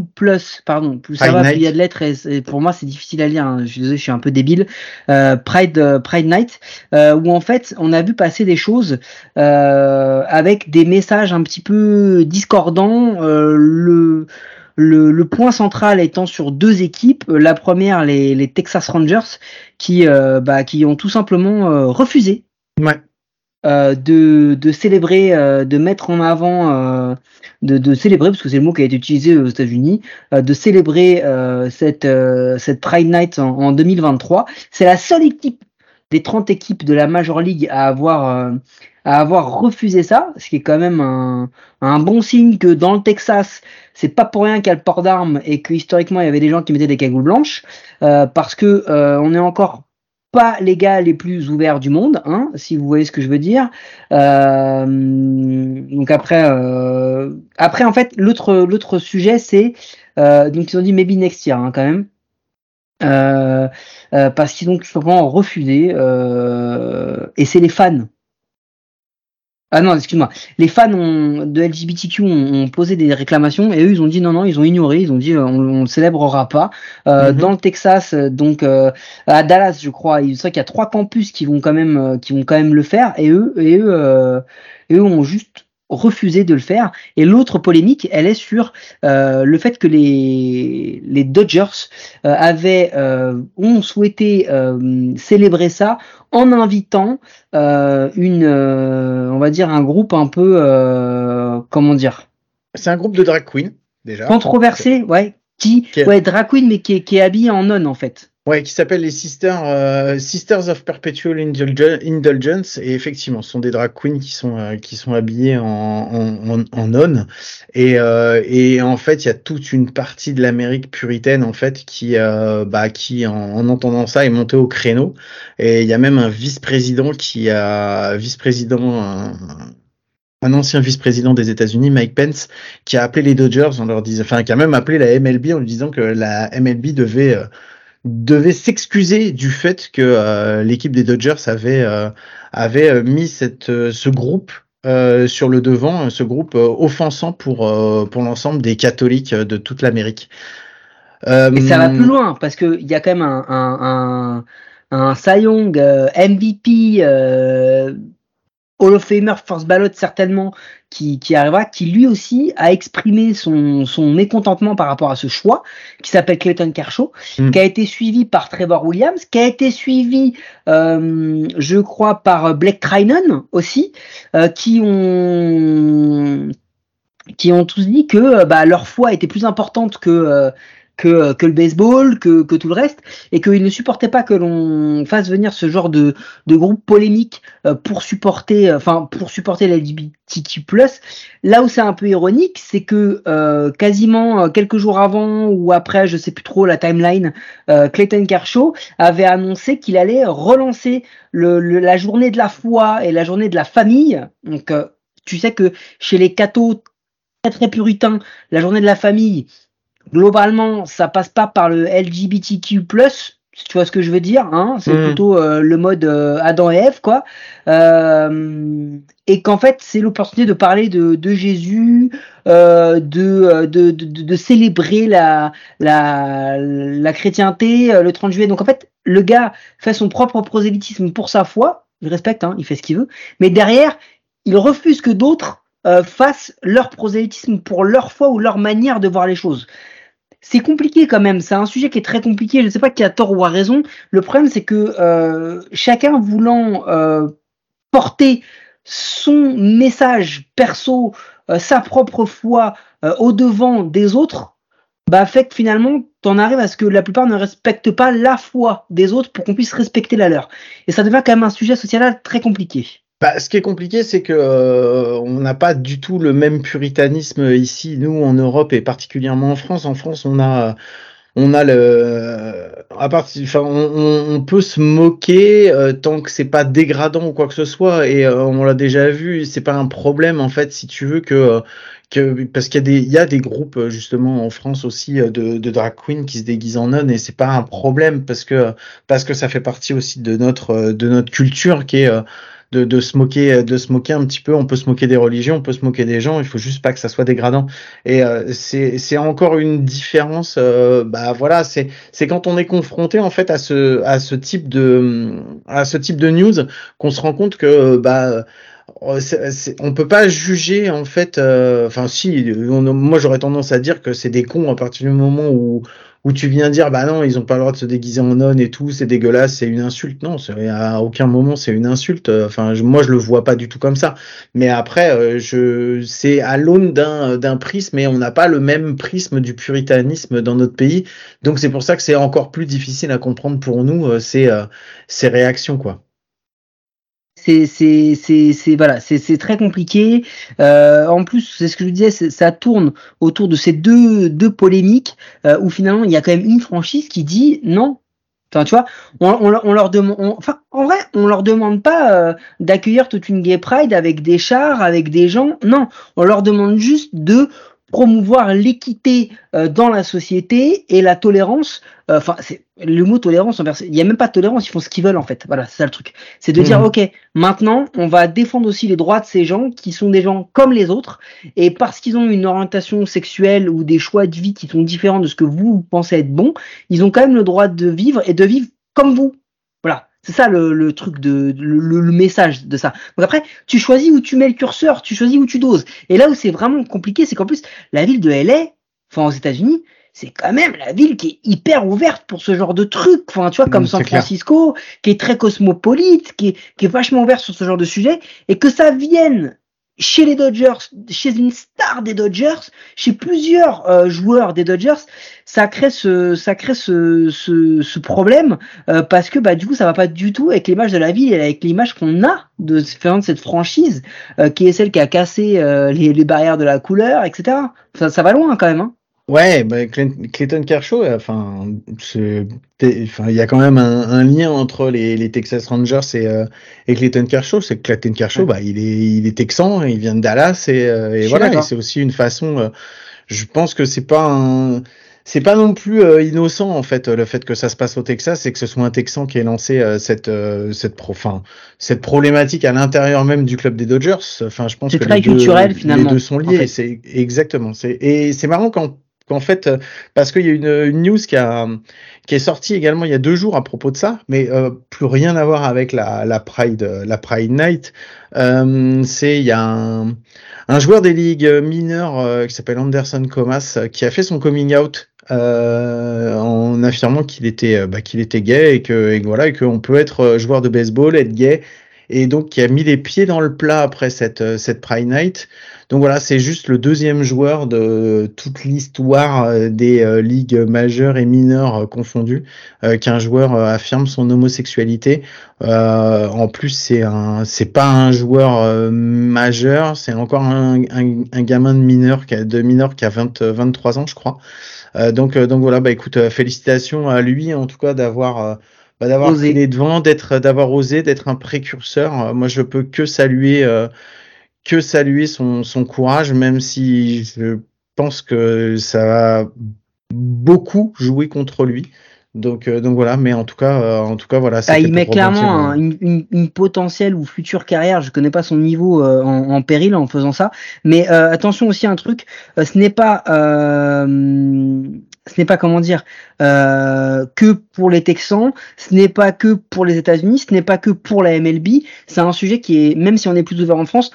Speaker 2: pardon, plus ça
Speaker 1: Pride
Speaker 2: va,
Speaker 1: Night.
Speaker 2: plus il y a de lettres et, pour moi c'est difficile à lire, hein. je suis désolé, je suis un peu débile, euh, Pride, euh, Pride Night, euh, où en fait on a vu passer des choses euh, avec des messages un petit peu discordants, euh, le, le, le point central étant sur deux équipes, la première les, les Texas Rangers, qui, euh, bah, qui ont tout simplement euh, refusé
Speaker 1: Ouais.
Speaker 2: Euh, de, de célébrer, euh, de mettre en avant, euh, de, de célébrer, parce que c'est le mot qui a été utilisé aux États-Unis, euh, de célébrer euh, cette, euh, cette Pride Night en, en 2023. C'est la seule équipe des 30 équipes de la Major League à avoir, à avoir refusé ça, ce qui est quand même un, un bon signe que dans le Texas, c'est pas pour rien qu'il y a le port d'armes et que historiquement il y avait des gens qui mettaient des cagoules blanches, parce que on est encore pas les gars les plus ouverts du monde, hein, si vous voyez ce que je veux dire. Euh, donc après, euh, après en fait, l'autre l'autre sujet c'est euh, donc ils ont dit maybe next year hein, quand même. Euh, euh, parce qu'ils ont simplement refusé et c'est les fans. Ah non, excuse-moi. Les fans ont, de LGBTQ ont, ont posé des réclamations et eux ils ont dit non non, ils ont ignoré, ils ont dit euh, on, on le célébrera pas. Euh,
Speaker 1: Mhm.
Speaker 2: Dans le Texas, euh, donc euh, à Dallas, je crois, il vrai qu'il y a trois campus qui vont quand même qui vont quand même le faire et eux et eux euh, et eux ont juste refusé de le faire. Et l'autre polémique, elle est sur euh, le fait que les les Dodgers euh, avaient euh, ont souhaité célébrer ça en invitant une, on va dire un groupe un peu, comment dire,
Speaker 1: C'est un groupe de drag queen, déjà.
Speaker 2: controversé, ouais, qui, ouais, drag queen, mais qui est, qui est habillé en non en fait.
Speaker 1: Ouais, qui s'appelle les Sisters, euh, Sisters of Perpetual Indulge- Indulgence. Et effectivement, ce sont des drag queens qui sont, euh, qui sont habillées en, en, en, en. Et, euh, et en fait, il y a toute une partie de l'Amérique puritaine, en fait, qui, euh, bah, qui en, en entendant ça, est montée au créneau. Et il y a même un vice-président qui a, vice-président, un, un ancien vice-président des États-Unis, Mike Pence, qui a appelé les Dodgers en leur disant, enfin, qui a même appelé la MLB en lui disant que la MLB devait, euh, devait s'excuser du fait que euh, l'équipe des Dodgers avait euh, avait euh, mis cette ce groupe euh, sur le devant, ce groupe euh, offensant pour euh, pour l'ensemble des catholiques de toute l'Amérique. Euh,
Speaker 2: Et ça va plus loin parce que il y a quand même un un un, un euh, MVP, euh, Hall of Famer, First Ballot certainement, qui qui arrivera, qui lui aussi a exprimé son son mécontentement par rapport à ce choix, qui s'appelle Clayton Kershaw,
Speaker 1: Mm.
Speaker 2: qui a été suivi par Trevor Williams, qui a été suivi, euh, je crois, par Blake Trinan aussi, euh, qui ont qui ont tous dit que euh, bah, leur foi était plus importante que euh, que, que le baseball, que, que tout le reste, et qu'ils ne supportaient pas que l'on fasse venir ce genre de, de groupe polémique euh, pour supporter, euh, enfin pour supporter la LGBTQ+. Là où c'est un peu ironique, c'est que euh, quasiment euh, quelques jours avant ou après, je sais plus trop la timeline, euh, Clayton Kershaw avait annoncé qu'il allait relancer le, la journée de la foi et la journée de la famille. Donc euh, tu sais que chez les cathos très très puritains, la journée de la famille, globalement, ça passe pas par le LGBTQ+, si tu vois ce que je veux dire, hein, c'est
Speaker 1: Mhm.
Speaker 2: plutôt euh, le mode euh, Adam et Ève, quoi. Euh, et qu'en fait, c'est l'opportunité de parler de, de Jésus, euh, de, euh, de, de, de- de célébrer la, la, la chrétienté euh, le 30 juillet. Donc en fait, le gars fait son propre prosélytisme pour sa foi, je respecte, hein, il fait ce qu'il veut, mais derrière, il refuse que d'autres euh, fassent leur prosélytisme pour leur foi ou leur manière de voir les choses. C'est compliqué quand même, c'est un sujet qui est très compliqué, je ne sais pas qui a tort ou a raison. Le problème c'est que euh, chacun voulant euh, porter son message perso, euh, sa propre foi au devant des autres, bah fait que finalement t'en arrives à ce que la plupart ne respectent pas la foi des autres pour qu'on puisse respecter la leur. Et ça devient quand même un sujet social très compliqué.
Speaker 1: Bah, ce qui est compliqué, c'est que euh, on n'a pas du tout le même puritanisme ici, nous en Europe et particulièrement en France. En France, on a, on a le, à partir, enfin, on, peut se moquer euh, tant que c'est pas dégradant ou quoi que ce soit. Et euh, on l'a déjà vu, c'est pas un problème en fait, si tu veux que, que parce qu'il y a des, il y a des groupes justement en France aussi de, de drag queens qui se déguisent en nonnes et c'est pas un problème parce que parce que ça fait partie aussi de notre de notre culture qui est de, se moquer de se moquer un petit peu. On peut se moquer des religions on peut se moquer des gens. Il faut juste pas que ça soit dégradant. Et euh, c'est encore une différence euh, bah voilà c'est c'est quand on est confronté en fait à ce à ce type de à ce type de news qu'on se rend compte que bah euh, on peut pas juger en fait euh, enfin si moi j'aurais tendance à dire que c'est des cons à partir du moment où où tu viens dire bah non ils ont pas le droit de se déguiser en nonne et tout c'est dégueulasse c'est une insulte. Non à aucun moment c'est une insulte. Enfin je- moi je le vois pas du tout comme ça. Mais après euh, je c'est à l'aune d'un d'un prisme et on n'a pas le même prisme du puritanisme dans notre pays. Donc c'est pour ça que c'est encore plus difficile à comprendre pour nous euh, ces euh, ces réactions quoi
Speaker 2: c'est c'est c'est voilà c'est très compliqué. Euh, en plus c'est ce que je disais ça tourne autour de ces deux deux polémiques euh, où finalement il y a quand même une franchise qui dit non. Enfin tu vois on, on, on leur demande enfin en vrai on leur demande pas euh, d'accueillir toute une gay pride avec des chars avec des gens. Non on leur demande juste de promouvoir l'équité euh, dans la société et la tolérance. euh, Enfin, c'est le mot tolérance. Il y a même pas de tolérance. Ils font ce qu'ils veulent en fait. Voilà, c'est ça le truc. C'est de dire
Speaker 1: Mhm.
Speaker 2: ok, maintenant on va défendre aussi les droits de ces gens qui sont des gens comme les autres et parce qu'ils ont une orientation sexuelle ou des choix de vie qui sont différents de ce que vous pensez être bon, ils ont quand même le droit de vivre et de vivre comme vous. C'est ça le, le truc de le, le- message de ça. Donc après, tu choisis où tu mets le curseur, tu choisis où tu doses. Et là où c'est vraiment compliqué, c'est qu'en plus la ville de LA, enfin aux États-Unis, c'est quand même la ville qui est hyper ouverte pour ce genre de truc. Enfin, tu vois, comme
Speaker 1: Mm,
Speaker 2: San
Speaker 1: clair.
Speaker 2: Francisco, qui est très cosmopolite, qui est, qui est vachement ouvert sur ce genre de sujet, et que ça vienne chez les Dodgers, chez une star des Dodgers, chez plusieurs euh, joueurs des Dodgers, ça crée ce, ça crée ce, ce, ce problème euh, parce que bah du coup ça va pas du tout avec l'image de la ville et avec l'image qu'on a de, de cette franchise euh, qui est celle qui a cassé euh, les, les barrières de la couleur, etc. Ça, ça va loin quand même. Hein.
Speaker 1: Ouais, bah, Clayton Kershaw, euh, enfin, il y a quand même un, un lien entre les, les Texas Rangers et, euh, et Clayton Kershaw. C'est que Clayton Kershaw,
Speaker 2: Ouais.
Speaker 1: bah, il est, il est texan, il vient de Dallas et, euh, et voilà. Et c'est aussi une façon. euh, je pense que c'est pas un, c'est pas non plus euh, innocent en fait le fait que ça se passe au Texas et que ce soit un Texan qui ait lancé euh, cette, euh, cette, pro, enfin, cette problématique à l'intérieur même du club des Dodgers. Enfin, je pense que
Speaker 2: très
Speaker 1: les deux,
Speaker 2: culturel,
Speaker 1: les
Speaker 2: finalement,
Speaker 1: deux sont
Speaker 2: en
Speaker 1: liés.
Speaker 2: fait.
Speaker 1: C'est exactement. C'est et c'est marrant quand qu'en fait, euh, parce qu'il y a une, une news qui, est sortie également il y a deux jours à propos de ça, mais euh, plus rien à voir avec la, Pride, euh, la Pride Night. C'est il y a un, joueur des ligues mineures qui s'appelle Anderson Comas qui a fait son coming out en affirmant qu'il était, bah, qu'il était gay et que, et et qu'on peut être joueur de baseball, être gay et donc qui a mis les pieds dans le plat après cette euh, cette Pride Night. Donc voilà, c'est juste le deuxième joueur de toute l'histoire euh, des euh, ligues majeures et mineures confondues qu'un joueur affirme son homosexualité. En plus, c'est un, c'est pas un joueur majeur, c'est encore un, un, un gamin de mineur qui a de mineur qui a 20, euh, 23 ans, je crois. Donc donc voilà, bah écoute, félicitations à lui en tout cas d'avoir bah, d'avoir
Speaker 2: Osé.
Speaker 1: pris les devants, d'être d'avoir osé, d'être un précurseur. Euh, moi, je peux que saluer euh, que saluer son, son courage, même si je pense que ça va beaucoup jouer contre lui. Donc, euh, donc voilà, mais en tout cas, euh, en tout cas, voilà.
Speaker 2: Ah,
Speaker 1: c'était
Speaker 2: il met clairement
Speaker 1: euh,
Speaker 2: un- une, une, une potentielle ou future carrière. Je connais pas son niveau euh, en, en péril en faisant ça, mais euh, attention aussi à un truc. euh, ce n'est pas, euh, ce n'est pas comment dire euh, que pour les Texans. Ce n'est pas que pour les États-Unis. Ce n'est pas que pour la MLB. C'est un sujet qui est, même si on est plus ouvert en France,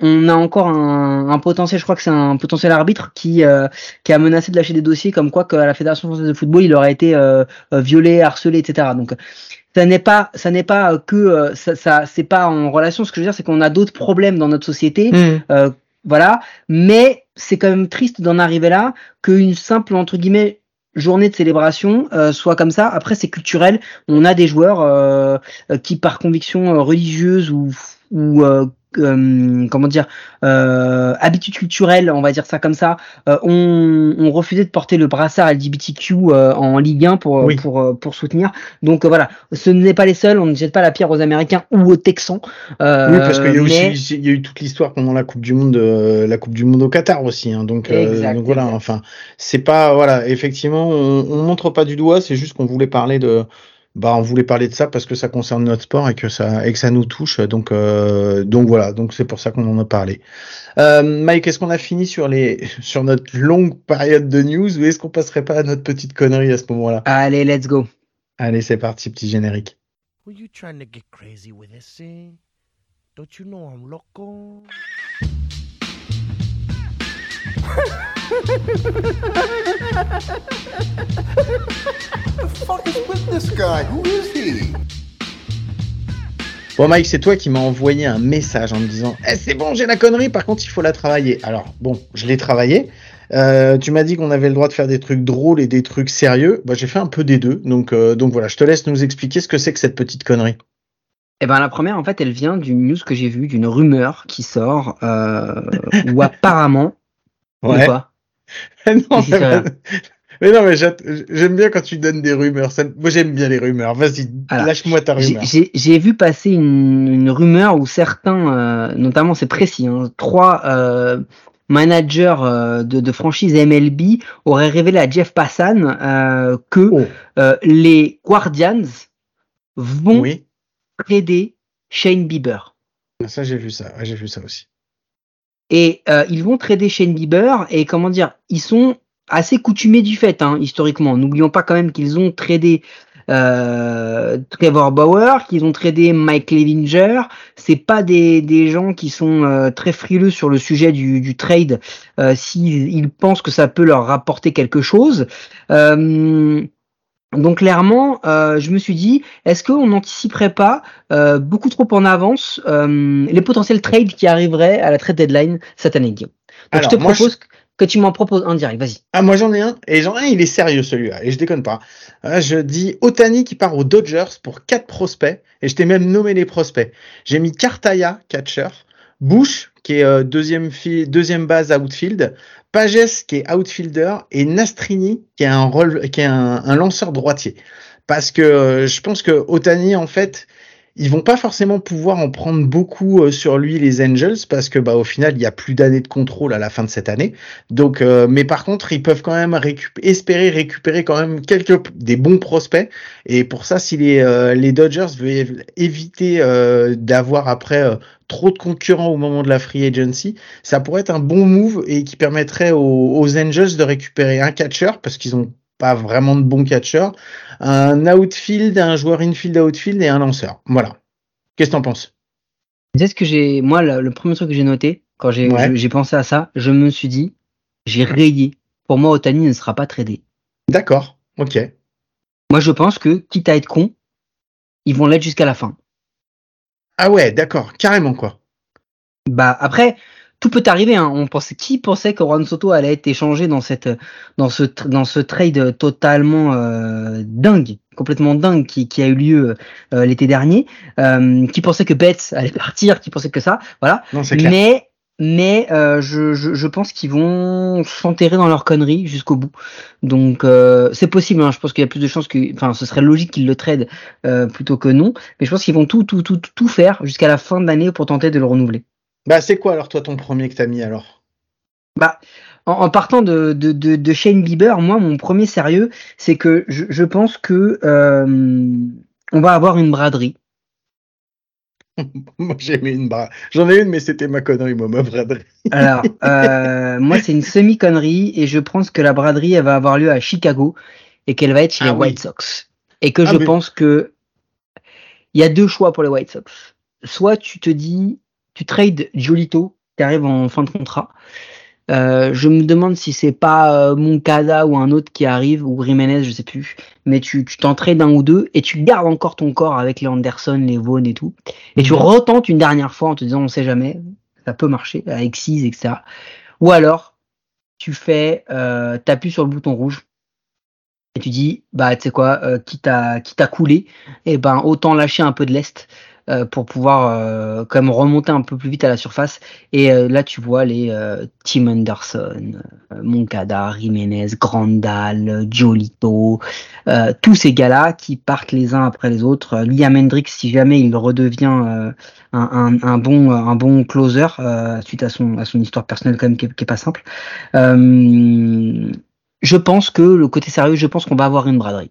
Speaker 2: on a encore un, un potentiel, je crois que c'est un potentiel arbitre qui, euh, qui a menacé de lâcher des dossiers comme quoi qu'à la Fédération française de football, il aurait été euh, euh, violé, harcelé, etc. Donc ça n'est pas, ça n'est pas que euh, ça, ça c'est pas en relation. Ce que je veux dire, c'est qu'on a d'autres problèmes dans notre société,
Speaker 1: hmm.
Speaker 2: euh, voilà. Mais c'est quand même triste d'en arriver là, qu'une simple entre guillemets journée de célébration euh, soit comme ça. Après, c'est culturel. On a des joueurs euh, euh, qui, par conviction religieuse ou ou euh, euh, comment dire euh, habitude culturelle, on va dire ça comme ça, euh, ont refusé de porter le brassard LGBTQ euh, en Ligue 1 pour
Speaker 1: Oui.
Speaker 2: pour pour soutenir. Donc voilà, ce n'est pas les seuls. On ne jette pas la pierre aux Américains ou aux Texans.
Speaker 1: Oui, parce qu'il y a
Speaker 2: mais-
Speaker 1: aussi, il y a eu toute l'histoire pendant la Coupe du Monde, la Coupe du Monde au Qatar aussi. Hein, donc,
Speaker 2: Exact,
Speaker 1: donc voilà.
Speaker 2: exact.
Speaker 1: Enfin, c'est pas, voilà, effectivement, on, on montre pas du doigt. C'est juste qu'on voulait parler de, bah, on voulait parler de ça parce que ça concerne notre sport et que ça, et que ça nous touche. Donc, euh, donc voilà. Donc c'est pour ça qu'on en a parlé. Euh, Mike, est-ce qu'on a fini sur les, sur notre longue période de news ou est-ce qu'on passerait pas à notre petite connerie à ce moment-là?
Speaker 2: Allez, let's go.
Speaker 1: Allez, c'est parti, petit générique.
Speaker 3: Were you trying to get crazy with this thing? Don't you know I'm loco?
Speaker 1: Bon Mike, c'est toi qui m'as envoyé un message en me disant Eh, c'est bon, j'ai la connerie, par contre il faut la travailler. Alors bon, je l'ai travaillé. Euh, tu m'as dit qu'on avait le droit de faire des trucs drôles et des trucs sérieux. Bah, j'ai fait un peu des deux. Donc, euh, donc voilà, je te laisse nous expliquer ce que c'est que cette petite connerie.
Speaker 2: Eh ben la première en fait elle vient d'une news que j'ai vue, d'une rumeur qui sort euh, où apparemment ou
Speaker 1: Ouais.
Speaker 2: pas
Speaker 1: non, mais,
Speaker 2: ça
Speaker 1: mais non, mais j'aime bien quand tu donnes des rumeurs. Ça- moi, j'aime bien les rumeurs. Vas-y, lâche-moi ta rumeur.
Speaker 2: J'ai vu passer une, une rumeur où certains, euh, notamment c'est précis, hein, trois euh, manager euh, de, de franchise MLB, aurait révélé à Jeff Passan que
Speaker 1: Oh.
Speaker 2: les Guardians vont
Speaker 1: Oui.
Speaker 2: trader Shane Bieber.
Speaker 1: Ça, j'ai vu ça. Ouais, j'ai vu ça aussi.
Speaker 2: Et euh, ils vont trader Shane Bieber et comment dire, ils sont assez coutumés du fait, hein, historiquement. N'oublions pas quand même qu'ils ont tradé euh, Trevor Bauer, qu'ils ont tradé Mike Levinger. C'est pas des, des gens qui sont euh, très frileux sur le sujet du, du trade euh, s'ils ils pensent que ça peut leur rapporter quelque chose. Euh, donc clairement, euh, je me suis dit, est-ce qu'on n'anticiperait pas euh, beaucoup trop en avance euh, les potentiels trades qui arriveraient à la trade deadline cette année, Donc
Speaker 1: Alors,
Speaker 2: je te propose que tu m'en proposes un direct, vas-y.
Speaker 1: Ah, moi j'en ai un, et j'en ai un, il est sérieux celui-là, et je déconne pas. Ah, je dis Otani qui part aux Dodgers pour quatre prospects, et je t'ai même nommé les prospects. J'ai mis Cartaya, catcher, Bush, qui est euh, deuxième, deuxième base outfield, Pages, qui est outfielder, et Nastrini, qui est un lanceur droitier. Parce que euh, je pense que Otani, en fait, ils vont pas forcément pouvoir en prendre beaucoup euh, sur lui, les Angels, parce que bah, au final, il y a plus d'années de contrôle à la fin de cette année. Donc, euh, mais par contre, ils peuvent quand même espérer récupérer quand même quelques des bons prospects. Et pour ça, si les euh, les Dodgers veulent év- éviter d'avoir après trop de concurrents au moment de la free agency, ça pourrait être un bon move et qui permettrait aux, aux Angels de récupérer un catcher parce qu'ils ont pas vraiment de bons catcheurs, un outfield, un joueur infield outfield et un lanceur. Voilà. Qu'est-ce que t'en penses?
Speaker 2: Sais ce que j'ai, moi, le, le premier truc que j'ai noté, quand j'ai
Speaker 1: Ouais.
Speaker 2: je- j'ai pensé à ça, je me suis dit, j'ai rayé. Pour moi, Otani ne sera pas tradé.
Speaker 1: D'accord. Ok.
Speaker 2: Moi, je pense que, quitte à être con, ils vont l'être jusqu'à la fin.
Speaker 1: Ah ouais, d'accord. Carrément quoi.
Speaker 2: Bah après, tout peut arriver. Hein. On pensait, qui pensait que Juan Soto allait être échangé dans cette, dans ce, dans ce trade totalement euh, dingue, complètement dingue qui, qui a eu lieu euh, l'été dernier. Euh, qui pensait que Betts allait partir, qui pensait que ça, voilà.
Speaker 1: Non, clair.
Speaker 2: Mais mais euh, je, je, je pense qu'ils vont s'enterrer dans leur connerie jusqu'au bout. Donc euh, c'est possible. Hein, je pense qu'il y a plus de chances que, enfin, ce serait logique qu'ils le tradent euh, plutôt que non. Mais je pense qu'ils vont tout tout tout tout faire jusqu'à la fin de l'année pour tenter de le renouveler.
Speaker 1: Bah, c'est quoi alors toi ton premier que t'as mis alors?
Speaker 2: Bah, en, en partant de, de, de, de Shane Bieber, moi, mon premier sérieux, c'est que je, je pense que euh, on va avoir une braderie.
Speaker 1: Moi, j'ai mis une bras. J'en ai une, mais c'était ma connerie, moi, ma braderie.
Speaker 2: Alors, euh, moi, c'est une semi-connerie et je pense que la braderie, elle va avoir lieu à Chicago et qu'elle va être chez
Speaker 1: Ah
Speaker 2: les
Speaker 1: oui.
Speaker 2: White Sox. Et que
Speaker 1: Ah,
Speaker 2: je
Speaker 1: mais-
Speaker 2: pense que il y a deux choix pour les White Sox. Soit tu te dis, tu trades Giolito, qui arrive en fin de contrat. Euh, je me demande si c'est pas euh, Moncada ou un autre qui arrive ou Jiménez, je sais plus. Mais tu tu t'en trades un ou deux et tu gardes encore ton corps avec les Anderson, les Vaughn et tout. Et tu retentes une dernière fois en te disant on sait jamais, ça peut marcher avec 6 etc. Ou alors tu fais, euh, t'appuies sur le bouton rouge et tu dis bah tu sais quoi, euh, quitte à quitte à couler, et ben autant lâcher un peu de lest euh, pour pouvoir euh, quand même remonter un peu plus vite à la surface. Et euh, là tu vois les euh, Tim Anderson, euh, Moncada, Jiménez, Grandal, Giolito, tous ces gars-là qui partent les uns après les autres. Liam Hendricks, si jamais il redevient un, un, un bon un bon closer suite à son à son histoire personnelle quand même qui est, pas simple. Je pense que le côté sérieux, je pense qu'on va avoir une braderie.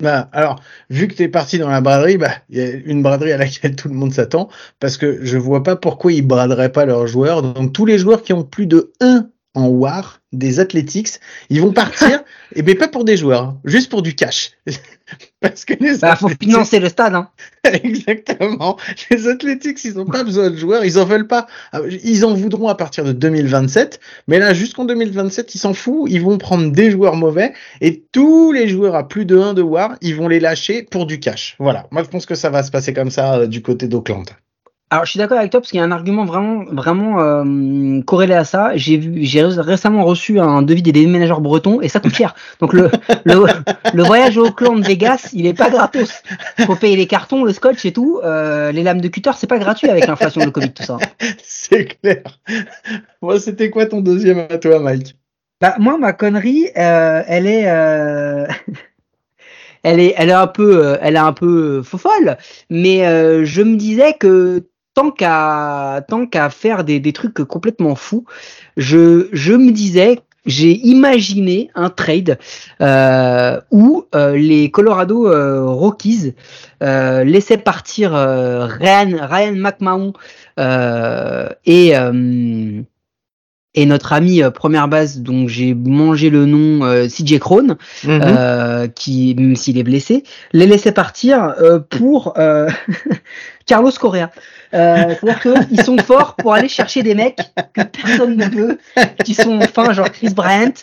Speaker 1: Bah, alors, vu que t'es parti dans la braderie, bah, il y a une braderie à laquelle tout le monde s'attend, parce que je vois pas pourquoi ils braderaient pas leurs joueurs. Donc, tous les joueurs qui ont plus de 1 en WAR, des Athletics, ils vont partir, et mais pas pour des joueurs, juste pour du cash. parce que les
Speaker 2: Bah, faut
Speaker 1: Athletics-
Speaker 2: financer le stade. Hein.
Speaker 1: Exactement. Les Athletics, ils n'ont pas besoin de joueurs, ils en veulent pas. Ah, Ils en voudront à partir de 2027, mais là, jusqu'en 2027, ils s'en foutent. Ils vont prendre des joueurs mauvais et tous les joueurs à plus de 1 de WAR, ils vont les lâcher pour du cash. Voilà. Moi, je pense que ça va se passer comme ça euh, du côté d'Oakland.
Speaker 2: Alors, je suis d'accord avec toi parce qu'il y a un argument vraiment, vraiment euh, corrélé à ça. J'ai vu, j'ai récemment reçu un devis des déménageurs bretons et ça coûte cher. Donc le le, le voyage au Auckland Vegas, il est pas gratos. Faut payer les cartons, le scotch et tout. Euh, les lames de cutter, c'est pas gratuit avec l'inflation, le Covid, tout ça.
Speaker 1: C'est clair. Moi, c'était quoi ton deuxième à toi, Mike?
Speaker 2: Bah moi, ma connerie, euh, elle est. euh, Elle est, elle est un peu, euh, elle est un peu faux folle, mais euh, je me disais que tant qu'à tant qu'à faire des, des trucs complètement fous, je, je me disais j'ai imaginé un trade euh, où euh, les Colorado euh, Rockies laissaient partir Ryan, Ryan McMahon et et notre ami euh, première base dont j'ai mangé le nom euh, CJ Crone
Speaker 1: Mhm.
Speaker 2: euh, qui même s'il est blessé les laissait partir pour Carlos Correa. Euh, c'est-à-dire qu'ils sont forts pour aller chercher des mecs que personne ne veut qui sont fins genre Chris Bryant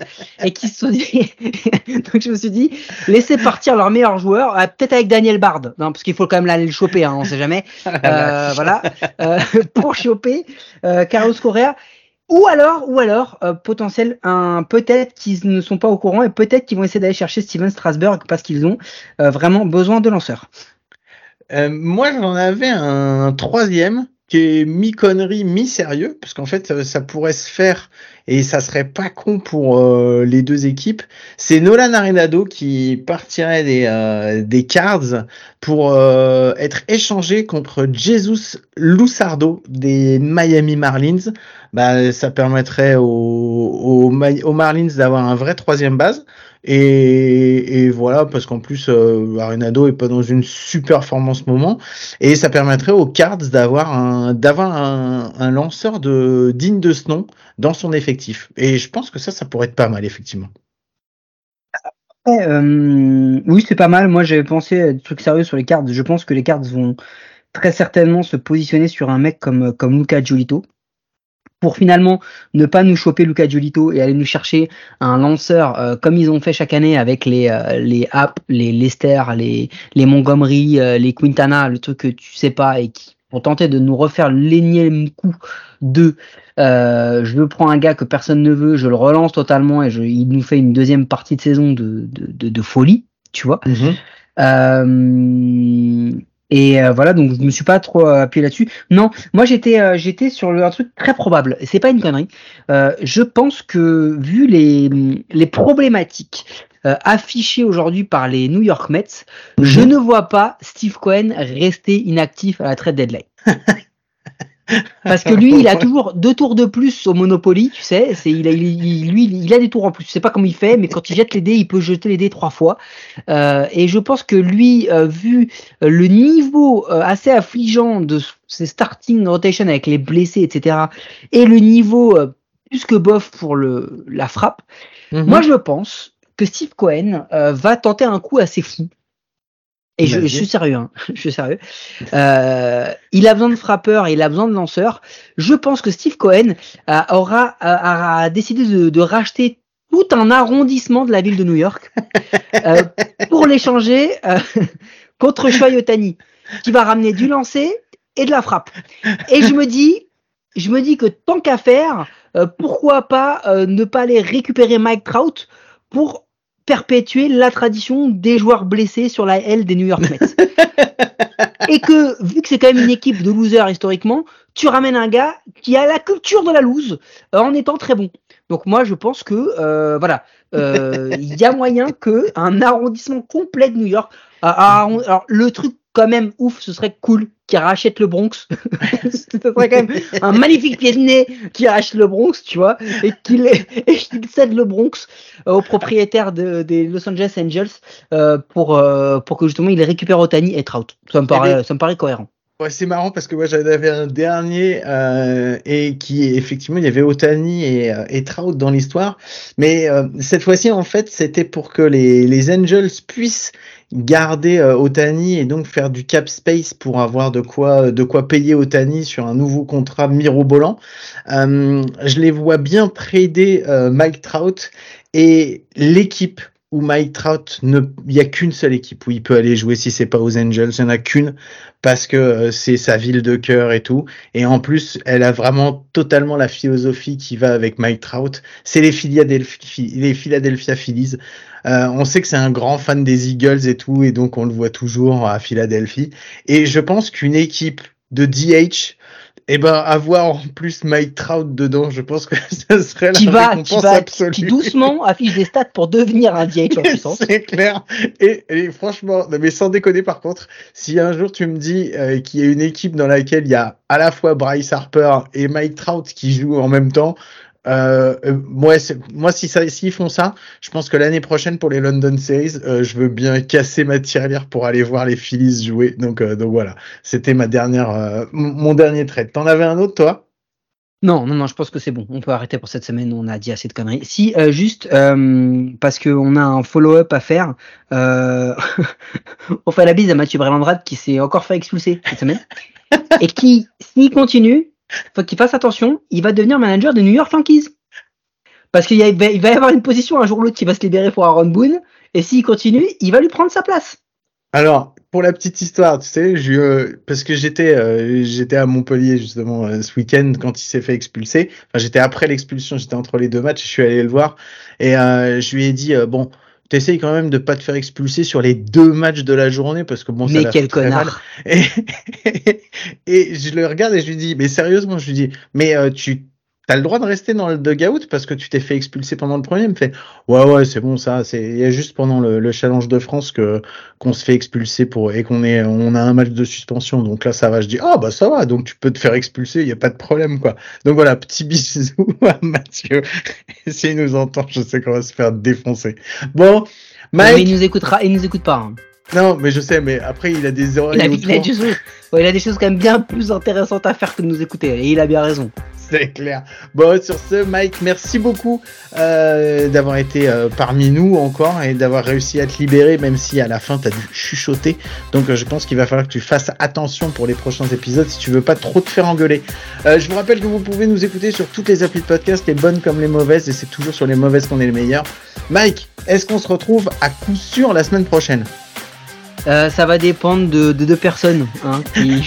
Speaker 2: et qui se sont dit donc je me suis dit laissez partir leur meilleur joueur euh, peut-être avec Daniel Bard non parce qu'il faut quand même aller le choper hein, on sait jamais. Euh, voilà. Euh, pour choper euh, Carlos Correa. Ou alors, ou alors, euh, potentiel, un peut-être qu'ils ne sont pas au courant et peut-être qu'ils vont essayer d'aller chercher Steven Strasberg parce qu'ils ont euh, vraiment besoin de lanceurs.
Speaker 1: Euh, moi, j'en avais un troisième qui est mi-connerie, mi-sérieux, parce qu'en fait, ça pourrait se faire et ça serait pas con pour euh, les deux équipes. C'est Nolan Arenado qui partirait des, euh, des Cards pour euh, être échangé contre Jesus Lusardo des Miami Marlins. Bah, ça permettrait aux, aux, aux Marlins d'avoir un vrai troisième base. Et, et voilà, parce qu'en plus, euh, Arenado est pas dans une super forme en ce moment. Et ça permettrait aux Cards d'avoir un, d'avoir un, un lanceur de, digne de ce nom dans son effectif. Et je pense que ça, ça pourrait être pas mal, effectivement.
Speaker 2: Euh, oui, c'est pas mal. Moi, j'avais pensé à des trucs sérieux sur les cartes. Je pense que les cartes vont très certainement se positionner sur un mec comme, Luca Giolito pour finalement ne pas nous choper Luca Giolito et aller nous chercher un lanceur euh, comme ils ont fait chaque année avec les euh, les App, les Lester, les les Montgomery, les Quintana, le truc que tu sais pas et qui pour tenter de nous refaire l'énième coup de je prends un gars que personne ne veut, je le relance totalement et je, il nous fait une deuxième partie de saison de, de, de, de folie, tu vois. Euh, et euh, voilà, donc je me suis pas trop euh, appuyé là-dessus. Non, moi j'étais euh, j'étais sur le, un truc très probable. et C'est pas une connerie. Euh, je pense que vu les les problématiques euh, affichées aujourd'hui par les New York Mets, je ne vois pas Steve Cohen rester inactif à la trade deadline. Parce que lui, il a toujours deux tours de plus au Monopoly, tu sais. C'est, il a, il- lui, il a des tours en plus. Je sais pas comment il fait, mais quand il jette les dés, il peut jeter les dés trois fois. Euh, et je pense que lui, euh, vu euh, le niveau euh, assez affligeant de ses starting rotation avec les blessés, etc., et le niveau plus que bof pour le la frappe,
Speaker 1: Mhm.
Speaker 2: moi je pense que Steve Cohen va tenter un coup assez fou. Et je, suis sérieux, hein. je suis sérieux. Euh, il a besoin de frappeurs et il a besoin de lanceurs. Je pense que Steve Cohen euh, aura, a, a décidé de, de racheter tout un arrondissement de la ville de New York euh, pour l'échanger euh, contre Shohei Otani, qui va ramener du lancer et de la frappe. Et je me dis, je me dis que tant qu'à faire, euh, pourquoi pas euh, ne pas aller récupérer Mike Trout pour perpétuer la tradition des joueurs blessés sur la L des New York Mets. Et que, vu que c'est quand même une équipe de losers historiquement, tu ramènes un gars qui a la culture de la lose euh, en étant très bon. Donc moi, je pense que, euh, voilà, euh, il y a moyen que un arrondissement complet de New York. ah, ah, alors le truc quand même ouf, ce serait cool qui rachète le Bronx. ce serait quand même un magnifique pied de nez qui rachète le Bronx, tu vois, et qu'il qu'il cède le Bronx euh, au propriétaire de, des Los Angeles Angels euh, pour euh, pour que justement il récupère Otani et Trout. Ça me paraît ça me paraît cohérent.
Speaker 1: Ouais, c'est marrant parce que moi j'en avais un dernier euh, et qui effectivement il y avait Otani et, euh, et Trout dans l'histoire, mais euh, cette fois-ci en fait c'était pour que les, les Angels puissent garder euh, Otani et donc faire du cap space pour avoir de quoi de quoi payer Otani sur un nouveau contrat mirobolant. Euh, je les vois bien euh, Mike Trout et l'équipe où Mike Trout ne, il y a qu'une seule équipe où il peut aller jouer si c'est pas aux Angels, il y en a qu'une parce que euh, c'est sa ville de cœur et tout. Et en plus, elle a vraiment totalement la philosophie qui va avec Mike Trout. C'est les Philadelphia, les Philadelphia Phillies. Euh, on sait que c'est un grand fan des Eagles et tout, et donc on le voit toujours à Philadelphie. Et je pense qu'une équipe de DH Et ben avoir en plus Mike Trout dedans, je pense que ce serait la
Speaker 2: vas, tu
Speaker 1: récompense
Speaker 2: vas,
Speaker 1: absolue.
Speaker 2: qui doucement affiche des stats pour devenir un DH en puissance.
Speaker 1: C'est clair. Et, et franchement, mais sans déconner par contre, si un jour tu me dis euh, qu'il y a une équipe dans laquelle il y a à la fois Bryce Harper et Mike Trout qui jouent en même temps, euh, euh, moi, moi, si ça, s'ils font ça, je pense que l'année prochaine pour les London Series, euh, je veux bien casser ma tirelire pour aller voir les Phillies jouer. Donc, euh, donc voilà, c'était ma dernière, euh, mon dernier trade. T'en avais un autre, toi?
Speaker 2: Non, non, non, je pense que c'est bon. On peut arrêter pour cette semaine. On a dit assez de conneries. Si, euh, juste euh, parce qu'on a un follow-up à faire. Euh... on fait la bise à Mathieu Brelandrade qui s'est encore fait expulser cette semaine et qui, s'il continue, faut qu'il fasse attention. Il va devenir manager de New York Yankees parce qu'il il va il y avoir une position un jour ou l'autre qui va se libérer pour Aaron Boone et s'il continue, il va lui prendre sa place.
Speaker 1: Alors, pour la petite histoire, tu sais, euh, parce que j'étais euh, j'étais à Montpellier justement euh, ce week-end quand il s'est fait expulser. Enfin, j'étais après l'expulsion, j'étais entre les deux matchs, je suis allé le voir et je lui ai dit bon, t'essayes quand même de pas te faire expulser sur les deux matchs de la journée parce que bon,
Speaker 2: Mais quel connard.
Speaker 1: Et, et je le regarde et je lui dis, mais sérieusement, je lui dis, mais euh, tu as le droit de rester dans le dugout parce que tu t'es fait expulser pendant le premier. Il me fait, ouais, ouais, c'est bon, ça. C'est il y a juste pendant le, le challenge de France que qu'on se fait expulser pour et qu'on est, on a un match de suspension. Donc là, ça va. Je dis, ah bah ça va. Donc tu peux te faire expulser, il y a pas de problème, quoi. Donc voilà, petit bisou à Mathieu. S'il nous entend, je sais qu'on va se faire défoncer. Bon,
Speaker 2: Mais
Speaker 1: Mike.
Speaker 2: il nous écoutera, il nous écoute pas. hein.
Speaker 1: Non, mais je sais, mais après il a des oreilles
Speaker 2: Il a, il, a
Speaker 1: autour.
Speaker 2: des choses, ouais, il a des choses quand même bien plus intéressantes à faire que de nous écouter. Et il a bien raison.
Speaker 1: C'est clair. Bon, sur ce, Mike, merci beaucoup euh, d'avoir été euh, parmi nous encore et d'avoir réussi à te libérer, même si à la fin t'as dû chuchoter. Donc, euh, je pense qu'il va falloir que tu fasses attention pour les prochains épisodes si tu veux pas trop te faire engueuler. Je vous rappelle que vous pouvez nous écouter sur toutes les applis de podcast, les bonnes comme les mauvaises, et c'est toujours sur les mauvaises qu'on est le meilleur. Mike, est-ce qu'on se retrouve à coup sûr la semaine prochaine?
Speaker 2: Euh, ça va dépendre de, de deux personnes hein, qui,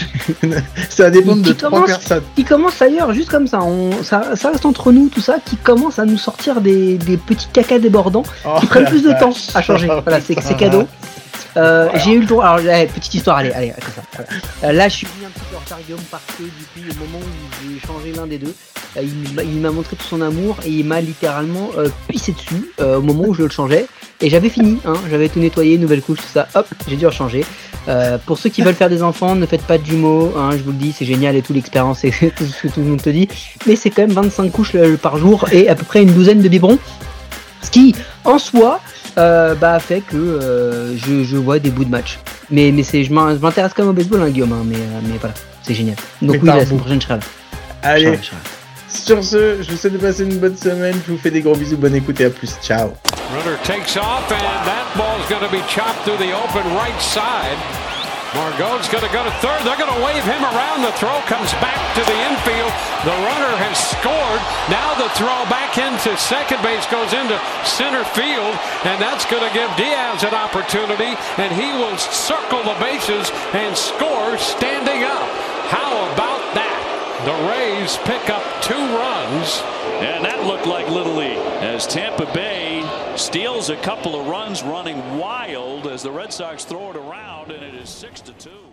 Speaker 1: Ça va dépendre
Speaker 2: Qui
Speaker 1: de trois
Speaker 2: commence
Speaker 1: personnes.
Speaker 2: qui commencent ailleurs, juste comme ça. On, ça. Ça reste entre nous, tout ça, qui commencent à nous sortir des, des petits cacas débordants
Speaker 1: Oh,
Speaker 2: qui prennent
Speaker 1: la
Speaker 2: plus de temps à changer.
Speaker 1: Oh,
Speaker 2: Voilà, c'est cadeau. Euh, J'ai eu le droit. Alors, allez, petite histoire, allez, allez, comme ça. voilà. Euh, là, je suis venu un petit peu en retard, Guillaume, parce que depuis le moment où j'ai changé l'un des deux, euh, il m'a- il m'a montré tout son amour et il m'a littéralement euh, pissé dessus euh, au moment où je le changeais. Et j'avais fini, hein, j'avais tout nettoyé, nouvelle couche, tout ça, hop, j'ai dû rechanger. Euh, pour ceux qui veulent faire des enfants, ne faites pas de jumeaux, hein, je vous le dis, c'est génial et tout l'expérience et tout ce que tout le monde te dit. Mais c'est quand même 25 couches euh, par jour et à peu près une douzaine de biberons. Ce qui, en soi, euh, bah, fait que euh, je, je vois des bouts de match. Mais, mais c'est, je m'in- je m'intéresse quand même au baseball, hein, Guillaume, hein, mais, euh, mais voilà, c'est génial. Donc
Speaker 1: Mais
Speaker 2: oui, la semaine prochaine, je serai là. Je serai
Speaker 1: Allez,
Speaker 2: là, je serai là.
Speaker 1: Sur ce, je vous souhaite de passer une bonne semaine. Je vous fais des gros bisous, bonne écoute et à plus. Ciao.
Speaker 4: Runner takes off, and that ball's going to be chopped through the open right side. Margot's going to go to third. They're going to wave him around. The throw comes back to the infield. The runner has scored. Now the throw back into second base goes into center field, and that's going to give Diaz an opportunity, and he will circle the bases and score standing up. How about that? The Rays pick up two runs.
Speaker 5: And that looked like Little League as Tampa Bay steals a couple of runs running wild as the Red Sox throw it around and it is 6 to 2.